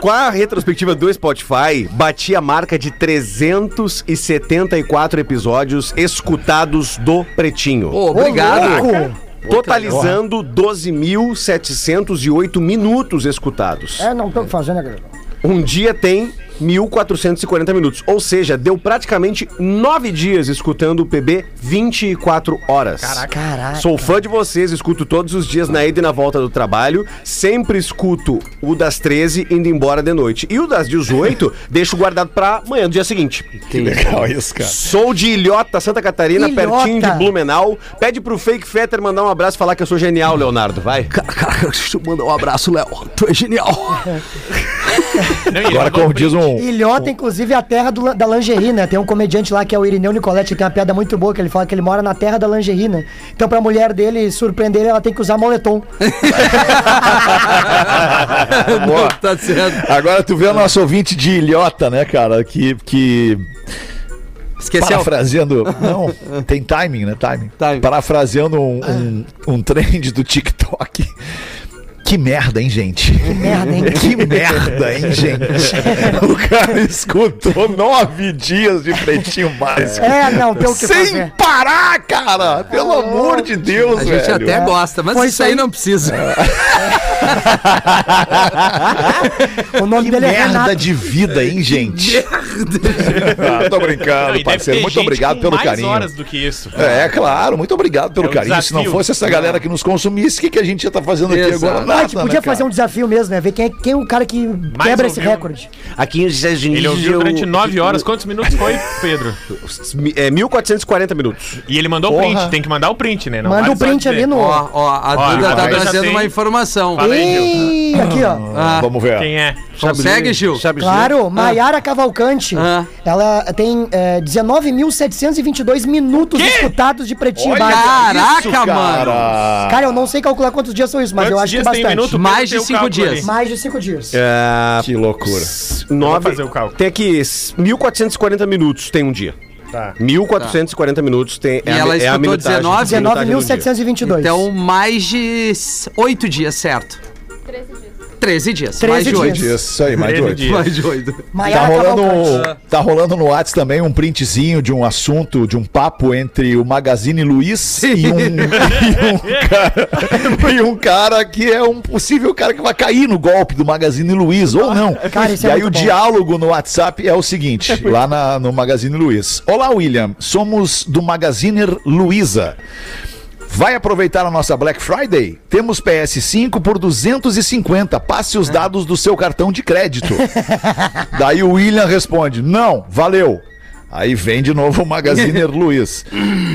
com a retrospectiva do Spotify, bati a marca de 374 episódios escutados do Pretinho. Ô, obrigado. Louco. Totalizando 12.708 minutos escutados. É, não tô fazendo, né, galera? Um dia tem 1.440 minutos. Ou seja, deu praticamente nove dias escutando o PB 24 horas. Caraca. Sou fã de vocês, escuto todos os dias na ida e na volta do trabalho. Sempre escuto o das 13 indo embora de noite. E o das 18 deixo guardado pra amanhã, do dia seguinte. Que legal isso, cara. Sou de Ilhota, Santa Catarina, Ilhota. pertinho de Blumenau. Pede pro Fake Fetter mandar um abraço e falar que eu sou genial, Leonardo. Vai. Cara, deixa eu mandar um abraço, Léo. Tu é genial. Não, Agora, como diz um. Ilhota, inclusive, é a terra do- da lingerie, né? Tem um comediante lá que é o Irineu Nicoletti, que tem uma piada muito boa, que ele fala que ele mora na terra da lingerie, né? Então, pra mulher dele surpreender ele, ela tem que usar moletom. Não, tá certo. Agora tu vê o nosso ouvinte de ilhota, né, cara? Que. que... Esqueceu. Parafraseando. Não, tem timing, né? Timing. Timing. Parafraseando um, um, um trend do TikTok. Que merda, hein, gente? Que merda, hein? Que merda, hein, gente? O cara escutou nove dias de pretinho básico. É, não, tem o que Sem fazer. parar, cara! Pelo amor de Deus, A gente velho. até gosta, mas Foi isso aí não precisa. O nome Que dele é merda Renato. de vida, hein, gente? ah, tô Não, brincando, deve parceiro. Muito gente obrigado com pelo mais carinho. horas do que isso. É, claro, muito obrigado pelo É um carinho. Se não desafio. fosse essa galera que nos consumisse, o que, que a gente ia estar fazendo aqui Exato. agora? Ah, Nada, a gente podia né, fazer um desafio mesmo, né? Ver quem é, quem é o cara que quebra esse ouviu. recorde. Aqui nos Estados Unidos. Ele ouviu eu- durante nove horas. Quantos minutos foi, Pedro? É 1440 minutos. E ele mandou o print. Tem que mandar o print, né? Não Manda o print ali no. Ó, ó, a Ó, Duda tá trazendo tem- uma informação. Ih, aqui, ó. Ah, Vamos ver. Quem é? consegue, Gil? Sabe Claro, Maiara Cavalcante. Ah. Ela tem é, 19.722 minutos escutados de pretinho Olha básico. Caraca, isso, cara. Cara, eu não sei calcular quantos dias são isso, mas eu Quantos acho que é bastante. Minuto? Mais de cinco dias. ali. Mais de cinco dias. É, Que loucura. nove, fazer o cálculo. Tem aqui 1440 minutos tem um dia. Tá. 1440 minutos tem. E ela escutou minutagem- 19? minutagem do dia. 19.722. Então, mais de oito dias, certo? 13 dias. 13 mais de dias. oito. Isso aí, mais de 13 oito. dias. Mais de oito. Tá Maiara rolando, um, tá rolando no Whats também um printzinho de um assunto, de um papo entre o Magazine Luiz e um, e, um cara, e um cara que é um possível cara que vai cair no golpe do Magazine Luiz, ou não. Cara, isso e é aí o bom. diálogo no WhatsApp é o seguinte, lá na- no Magazine Luiz. Olá, William. Somos do Magaziner Luiza. Vai aproveitar a nossa Black Friday? Temos PS5 por 250. Passe os dados do seu cartão de crédito. Daí o William responde: Não, valeu. Aí vem de novo o Magaziner Luiz.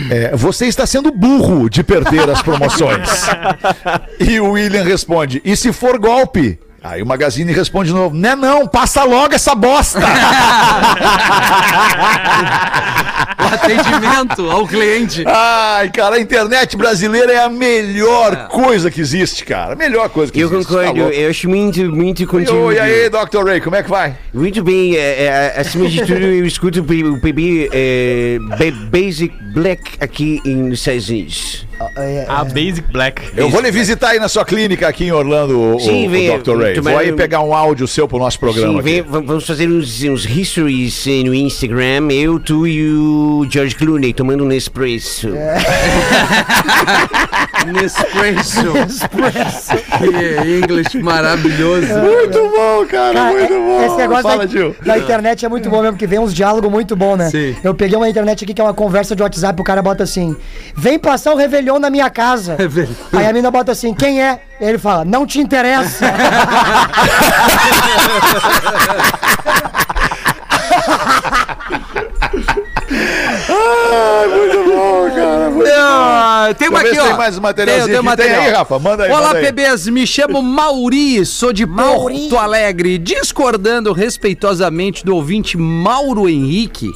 É, você está sendo burro de perder as promoções. e o William responde: E se for golpe? Aí o Magazine responde de novo: Né não, passa logo essa bosta. O atendimento ao cliente. Ai, cara, a internet brasileira é a melhor coisa que existe, cara. A melhor coisa que Eu existe. concordo, tá louco. eu acho muito, muito conteúdo. Oi, e aí, Dr. Ray, como é que vai? Muito bem, é, é, acima de tudo eu escuto o PB é, Ba- Basic Black aqui em- Estados Unidos. É, A Basic Black. Eu vou lhe visitar aí na sua clínica aqui em Orlando, o, Sim, o vem, Dr. Ray. Vou aí pegar um áudio seu pro nosso programa Sim, vem, vamos fazer uns, uns histories no Instagram, eu, tu e o George Clooney tomando um Nespresso. Nespresso. que English maravilhoso. Muito bom, cara, Cara, muito é- bom. Esse negócio Fala, da, internet é muito bom mesmo, porque vem uns diálogos muito bons, né? Sim. Eu peguei uma internet aqui que é uma conversa de WhatsApp, o cara bota assim: Vem passar o Réveillon na minha casa. Aí a menina bota assim: Quem é? Ele fala: Não te interessa. Ah, tem uma Deixa eu ver aqui, se ó. tem mais materialzinho Tem, tem aqui. Tem aí, Rafa? Manda aí, Olá, manda aí. PBs. Me chamo Mauri, sou de Mauri. Porto Alegre. Discordando respeitosamente do ouvinte Mauro Henrique,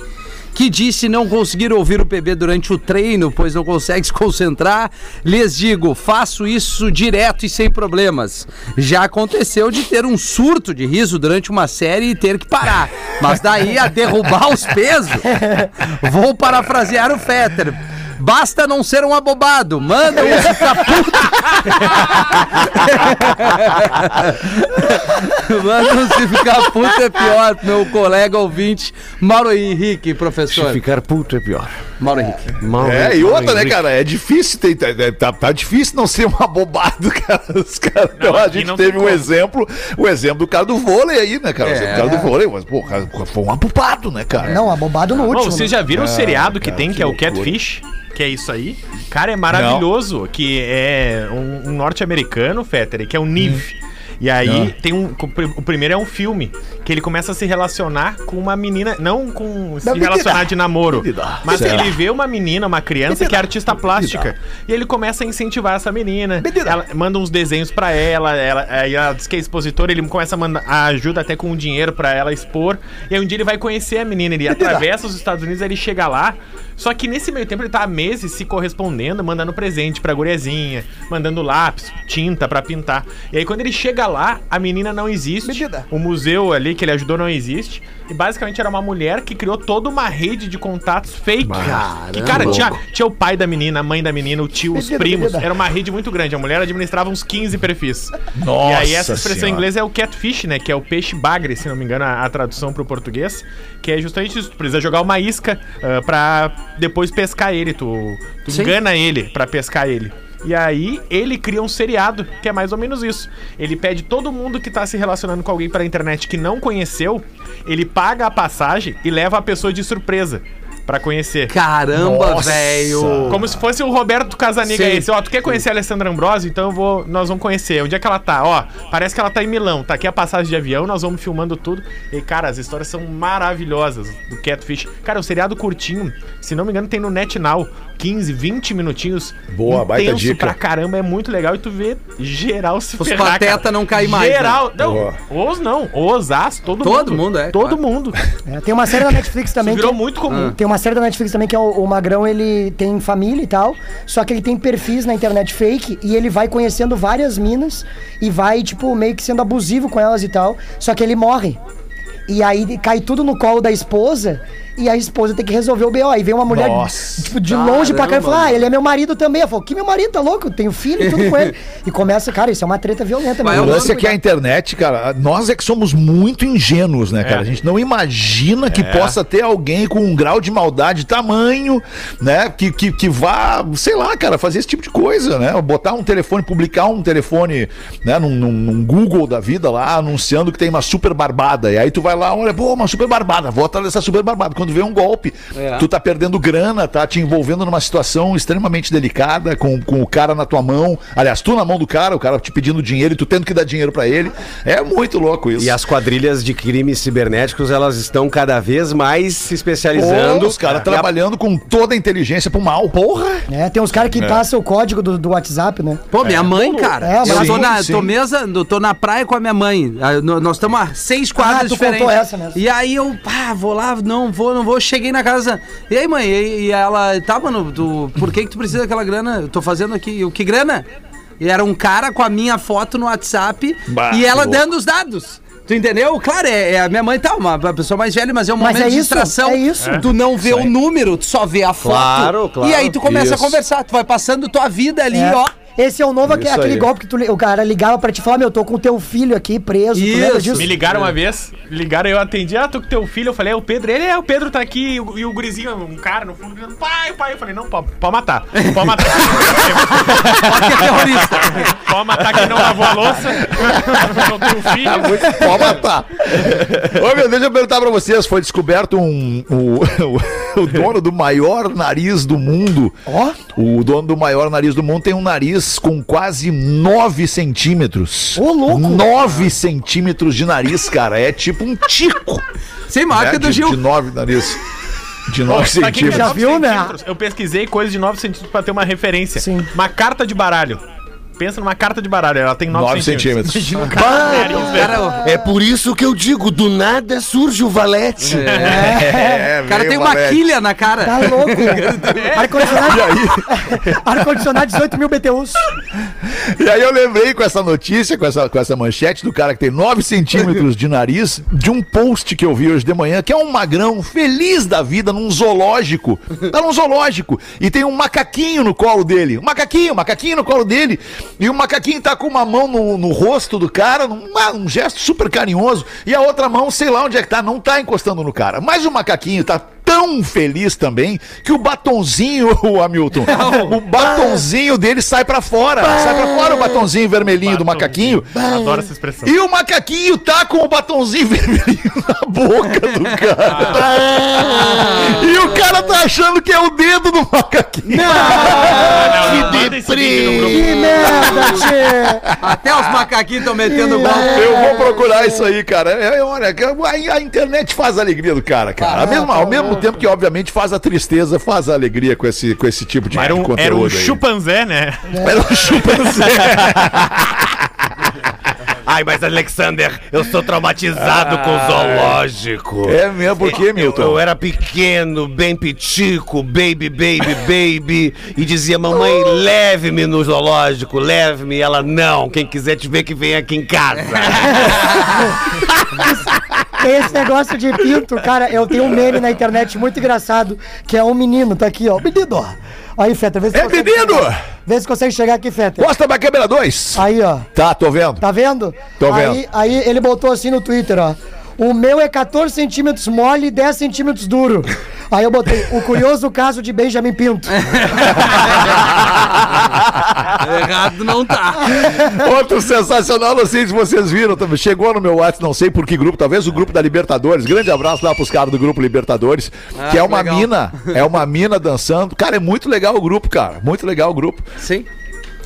que disse não conseguir ouvir o PB durante o treino, pois não consegue se concentrar, lhes digo, faço isso direto e sem problemas. Já aconteceu de ter um surto de riso durante uma série e ter que parar. Mas daí a derrubar os pesos, vou parafrasear o Fetter. Basta não ser um abobado, manda um ficar puto. Manda um se ficar puto é pior, meu colega ouvinte, Mauro Henrique, Se professor. ficar puto é pior. Mauro Henrique. Mal, É, e outra, né, cara? É difícil, ter, tá, tá- tá difícil não ser um abobado, cara. Os caras, Não, a gente teve um como. exemplo, o exemplo do cara do vôlei aí, né, cara? O exemplo do cara do vôlei, mas, pô, cara, foi um abobado, né, cara? Não, abobado no Bom, último. vocês né? já viram o seriado que cara, tem, que que é o. Catfish? Que é isso aí? Cara, é maravilhoso. Que é um, um norte-americano, Fetter, que é o Nive. E aí tem um. O primeiro é um filme que ele começa a se relacionar com uma menina, não com se menina. relacionar de namoro, mas ele vê uma menina, uma criança que é artista plástica. E ele começa a incentivar essa menina. Ela manda uns desenhos pra ela, ela, ela diz que é expositora, ele começa a mandar a ajuda até com dinheiro pra ela expor. E aí um dia ele vai conhecer a menina, ele atravessa os Estados Unidos, ele chega lá. Só que nesse meio tempo ele tá há meses se correspondendo, mandando presente pra guriazinha, mandando lápis, tinta pra pintar. E aí quando ele chega lá, a menina não existe. O museu ali que ele ajudou não existe. E basicamente era uma mulher que criou toda uma rede de contatos fake. que, cara, tinha, tinha o pai da menina, a mãe da menina, o tio, os primos. Era uma rede muito grande. A mulher administrava uns 15 perfis. Nossa e aí essa expressão Senhora. em inglês é o catfish, né? Que é o peixe bagre, se não me engano, a, a tradução pro português. Que é justamente isso. Tu precisa jogar uma isca ah, pra depois pescar ele. Tu, tu engana ele pra pescar ele. E aí ele cria um seriado, que é mais ou menos isso. Ele pede todo mundo que tá se relacionando com alguém pela internet que não conheceu, ele paga a passagem e leva a pessoa de surpresa pra conhecer. Caramba, velho. Como se fosse o Roberto Casaniga Sim. esse. Ó, tu quer conhecer a Alessandra Ambrosio? Então eu vou, nós vamos conhecer. Onde é que ela tá? Ó, parece que ela tá em Milão. Tá aqui a passagem de avião, nós vamos filmando tudo. E, cara, as histórias são maravilhosas do Catfish. Cara, o seriado curtinho, se não me engano, tem no NetNow. 15, 20 minutinhos. Boa, baita Intenso dica. pra caramba, é muito legal. E tu vê geral se Os ferrar, pateta cara. não caem mais, Geral. Não, Boa. os não. Os as, todo, Todo mundo. mundo, é, Todo claro. mundo. É, tem uma série da Netflix Isso também que virou muito comum. Tem uma série da Netflix também que é o, o Magrão, ele tem família e tal, só que ele tem perfis na internet fake e ele vai conhecendo várias minas e vai, tipo, meio que sendo abusivo com elas e tal, só que ele morre. E aí cai tudo no colo da esposa e a esposa tem que resolver o BO. Aí vem uma mulher, Nossa. tipo, de longe pra cá e Caramba, fala: Ah, ele é meu marido também. Eu falo: Que meu marido, tá louco? Eu tenho filho e tudo com ele. E começa, cara, isso é uma treta violenta O mesmo. lance é que a internet, cara, nós é que somos muito ingênuos, né, cara? É. A gente não imagina que possa ter alguém com um grau de maldade tamanho, né? Que, que, que vá, sei lá, cara, fazer esse tipo de coisa, né? Botar um telefone, publicar um telefone, né, num, num- num Google da vida lá, anunciando que tem uma super barbada. E aí tu vai lá, olha, pô, uma super barbada, vou atrás dessa super barbada. Quando podendo ver um golpe. É. Tu tá perdendo grana, tá te envolvendo numa situação extremamente delicada, com, com o cara na tua mão. Aliás, tu na mão do cara, o cara te pedindo dinheiro e tu tendo que dar dinheiro pra ele. É muito louco isso. E as quadrilhas de crimes cibernéticos, elas estão cada vez mais se Pô, especializando. os caras a- trabalhando com toda a inteligência pro mal. Porra! É, tem uns caras que passam o código do, do WhatsApp, né? Pô, minha mãe, cara. É, eu mas- tô na, Sim, tô, mesa, eu tô na praia com a minha mãe. Ah, Nós estamos a seis quadras Ah, tu diferentes. contou essa mesmo. E aí eu, pá, vou lá, não vou, não vou. Cheguei na casa. E aí, mãe? E, e ela, tá, mano, tu, por que que tu precisa daquela grana? Eu tô fazendo aqui. Eu, que grana? E era um cara com a minha foto no WhatsApp Bah, e ela dando os dados. Tu entendeu? Claro, é, é a minha mãe tá, uma, uma pessoa mais velha, mas é um Mas momento é de isso, distração. é isso. Tu não vê o número, tu só vê a foto. Claro, claro. E aí tu começa Isso. a conversar, tu vai passando tua vida ali, É. ó. Esse é o novo, Isso aquele aí. golpe que tu, o cara ligava pra te falar, meu, tô com o teu filho aqui preso, tu lembra Isso. disso? Me ligaram uma vez, ligaram, eu atendi, ah, tô com teu filho, eu falei, é o Pedro, ele é, o Pedro tá aqui, e o, e o gurizinho, um cara no fundo, gritando, pai, pai, eu falei, não, pode, pode matar, pode matar, Porque é terrorista. pode matar quem não lavou a louça, não tem um filho, Pode matar. Ô, meu, deixa eu perguntar pra vocês. Foi descoberto um, o, o dono do maior nariz do mundo. Ó. O dono do maior nariz do mundo tem um nariz com quase 9 centímetros. Ô, louco. 9 centímetros de nariz, cara. É tipo um tico. Sem marca né? do de, Gil. de 9 nariz. De 9 Pra quem quer centímetros. Já viu, né? Eu pesquisei coisa de 9 centímetros pra ter uma referência. Sim. Uma carta de baralho. Pensa numa carta de baralho, ela tem 9, 9 centímetros. centímetros. Cara, É por isso que eu digo, do nada surge o valete. É, o cara veio tem uma Valete. quilha na cara. Tá louco. Ar-condicionado. Ar-condicionado 18 mil BTUs. E aí eu lembrei com essa notícia, com essa, com essa manchete do cara que tem 9 centímetros de nariz, de um post que eu vi hoje de manhã, que é um magrão feliz da vida num zoológico. Tá num zoológico. E tem um macaquinho no colo dele. Um macaquinho, um macaquinho no colo dele. E o macaquinho tá com uma mão no, no rosto do cara, num, um gesto super carinhoso. E a outra mão, sei lá onde é que tá, não tá encostando no cara. Mas o macaquinho tá tão feliz também que o batonzinho, o Hamilton, o batonzinho dele sai pra fora. Sai pra fora o batonzinho vermelhinho do macaquinho. Adoro essa expressão. E o macaquinho tá com o batonzinho vermelhinho na boca do cara. E o cara tá achando que é o dedo do macaquinho. Não, não, no grupo. Que merda, tchê. Até os macaquinhos estão metendo golpe. Eu vou procurar isso aí, cara. É, é, olha, a, internet faz a alegria do cara, cara. Ao mesmo, ao mesmo tempo que, obviamente, faz a tristeza, faz a alegria com esse, com esse tipo de Era um, conteúdo era um aí. chupanzé, né? Era um chimpanzé. Ai, mas Alexander, eu sou traumatizado com o zoológico. É mesmo, por quê, Milton? Eu era pequeno, bem pitico, baby, baby, baby, e dizia, mamãe, leve-me no zoológico, leve-me. E ela, não, quem quiser te ver que vem aqui em casa. Esse negócio de pinto, cara, eu tenho um meme na internet muito engraçado, que é um menino, tá aqui, ó. Menino, ó. Aí, Feta, vê se É consegue menino! chegar. Vê se consegue chegar aqui, Feta. Costa pra câmera 2. Aí, ó. Tá, tô vendo. Tá vendo? Tô aí, vendo. Aí ele botou assim no Twitter, ó. O meu é 14 centímetros mole e 10 centímetros duro. Aí eu botei o curioso caso de Benjamin Pinto. Errado não tá. Outro sensacional, não sei se vocês viram, chegou no meu WhatsApp, não sei por que grupo, talvez o grupo da Libertadores. Grande abraço lá pros caras do grupo Libertadores, que é uma legal. mina, é uma mina dançando. Cara, é muito legal o grupo, cara, muito legal o grupo. Sim.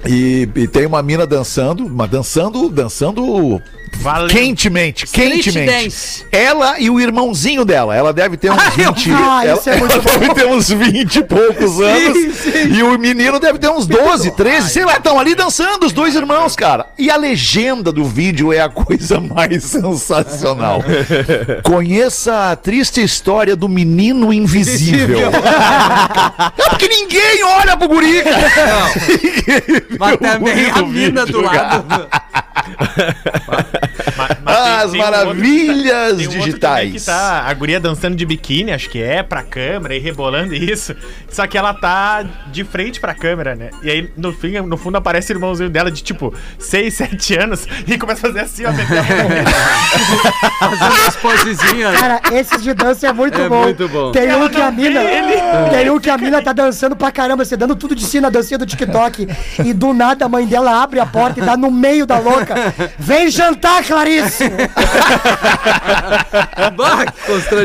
E, e tem uma mina dançando, uma dançando, dançando Valendo. quentemente, Street quentemente. dance. Ela e o irmãozinho dela, ela deve ter uns Ah, eu 20. Ah, ela, é ela deve ter uns 20 e poucos anos. E o menino deve ter uns 12, 13, sei lá, estão ali dançando os dois irmãos, cara. E a legenda do vídeo é a coisa mais sensacional. Conheça a triste história do menino invisível. É porque ninguém olha pro guri, cara. Mas também a mina do lado. Mas As tem um maravilhas outro- tem um outro digitais. que tá a guria dançando de biquíni, acho que é, pra câmera e rebolando isso. Só que ela tá de frente pra câmera, né? E aí no, fim, no fundo aparece o irmãozinho dela de tipo 6, 7 anos e começa a fazer assim, ó. Fazendo as posezinhas. Cara, esses de dança é muito É bom. muito bom. Tem um Ela que a mina. ele. Tem um que a mina tá dançando pra caramba, você dando tudo de si na dancinha do TikTok. E do nada a mãe dela abre a porta e dá no meio da louca. Vem jantar, Clarice! Bah.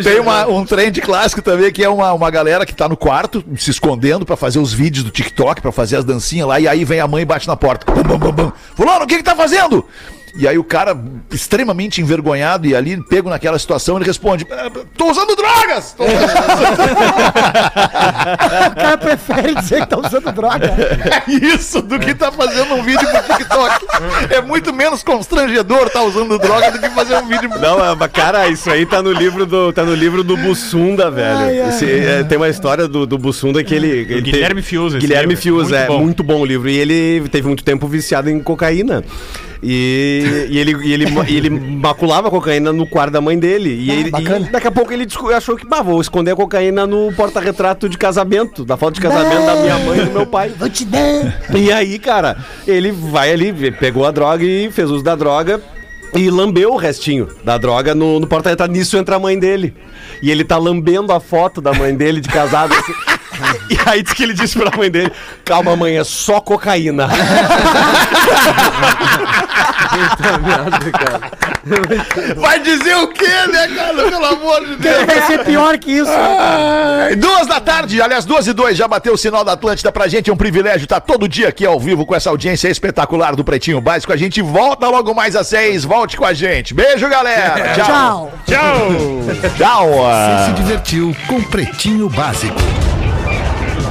Tem uma- um trend clássico também, que é uma, uma galera que tá no quarto, se escondendo pra fazer os vídeos do TikTok, pra fazer as dancinhas lá, e aí vem a mãe e bate na porta. Bam, bam, bam, bam. Fulano, o que que tá fazendo? E aí o cara, extremamente envergonhado e ali, pego naquela situação, ele responde, "Ah, tô usando drogas! Tô O cara prefere dizer que tá usando droga. É isso do que tá fazendo um vídeo pro TikTok. É muito menos constrangedor tá usando droga do que fazer um vídeo pro Não, mas, cara, isso aí tá no livro do, tá no livro do Bussunda, velho. Ai, ai, Esse, é, tem uma história do, do Bussunda que ele. ele Guilherme Fiuza, esse Guilherme livro. Fiuza, Muito é bom. muito bom o livro. E ele teve muito tempo viciado em cocaína. E, e ele, e ele, e ele maculava a cocaína no quarto da mãe dele. E, ele, bacana. e daqui a pouco ele achou que, bah, vou esconder a cocaína no porta-retrato de casamento, da foto de casamento da minha mãe e do meu pai. Vou te dar. E aí, cara, ele vai ali, pegou a droga e fez uso da droga. E lambeu o restinho da droga no, no porta-retrato. Nisso entra a mãe dele. E ele tá lambendo a foto da mãe dele de casado. assim. E aí diz que ele disse pra mãe dele: Calma, mãe, é só cocaína. Puta merda, cara. Vai dizer o quê, né, cara? Pelo amor de Deus. Vai ser pior que isso. Ai, Duas da tarde, aliás, duas e dois, já bateu o sinal da Atlântida pra gente, é um privilégio estar todo dia aqui ao vivo com essa audiência espetacular do Pretinho Básico. A gente volta logo mais às seis, volte com a gente. Beijo, galera. Tchau. Tchau. Tchau. ah. Se divertiu com Pretinho Básico.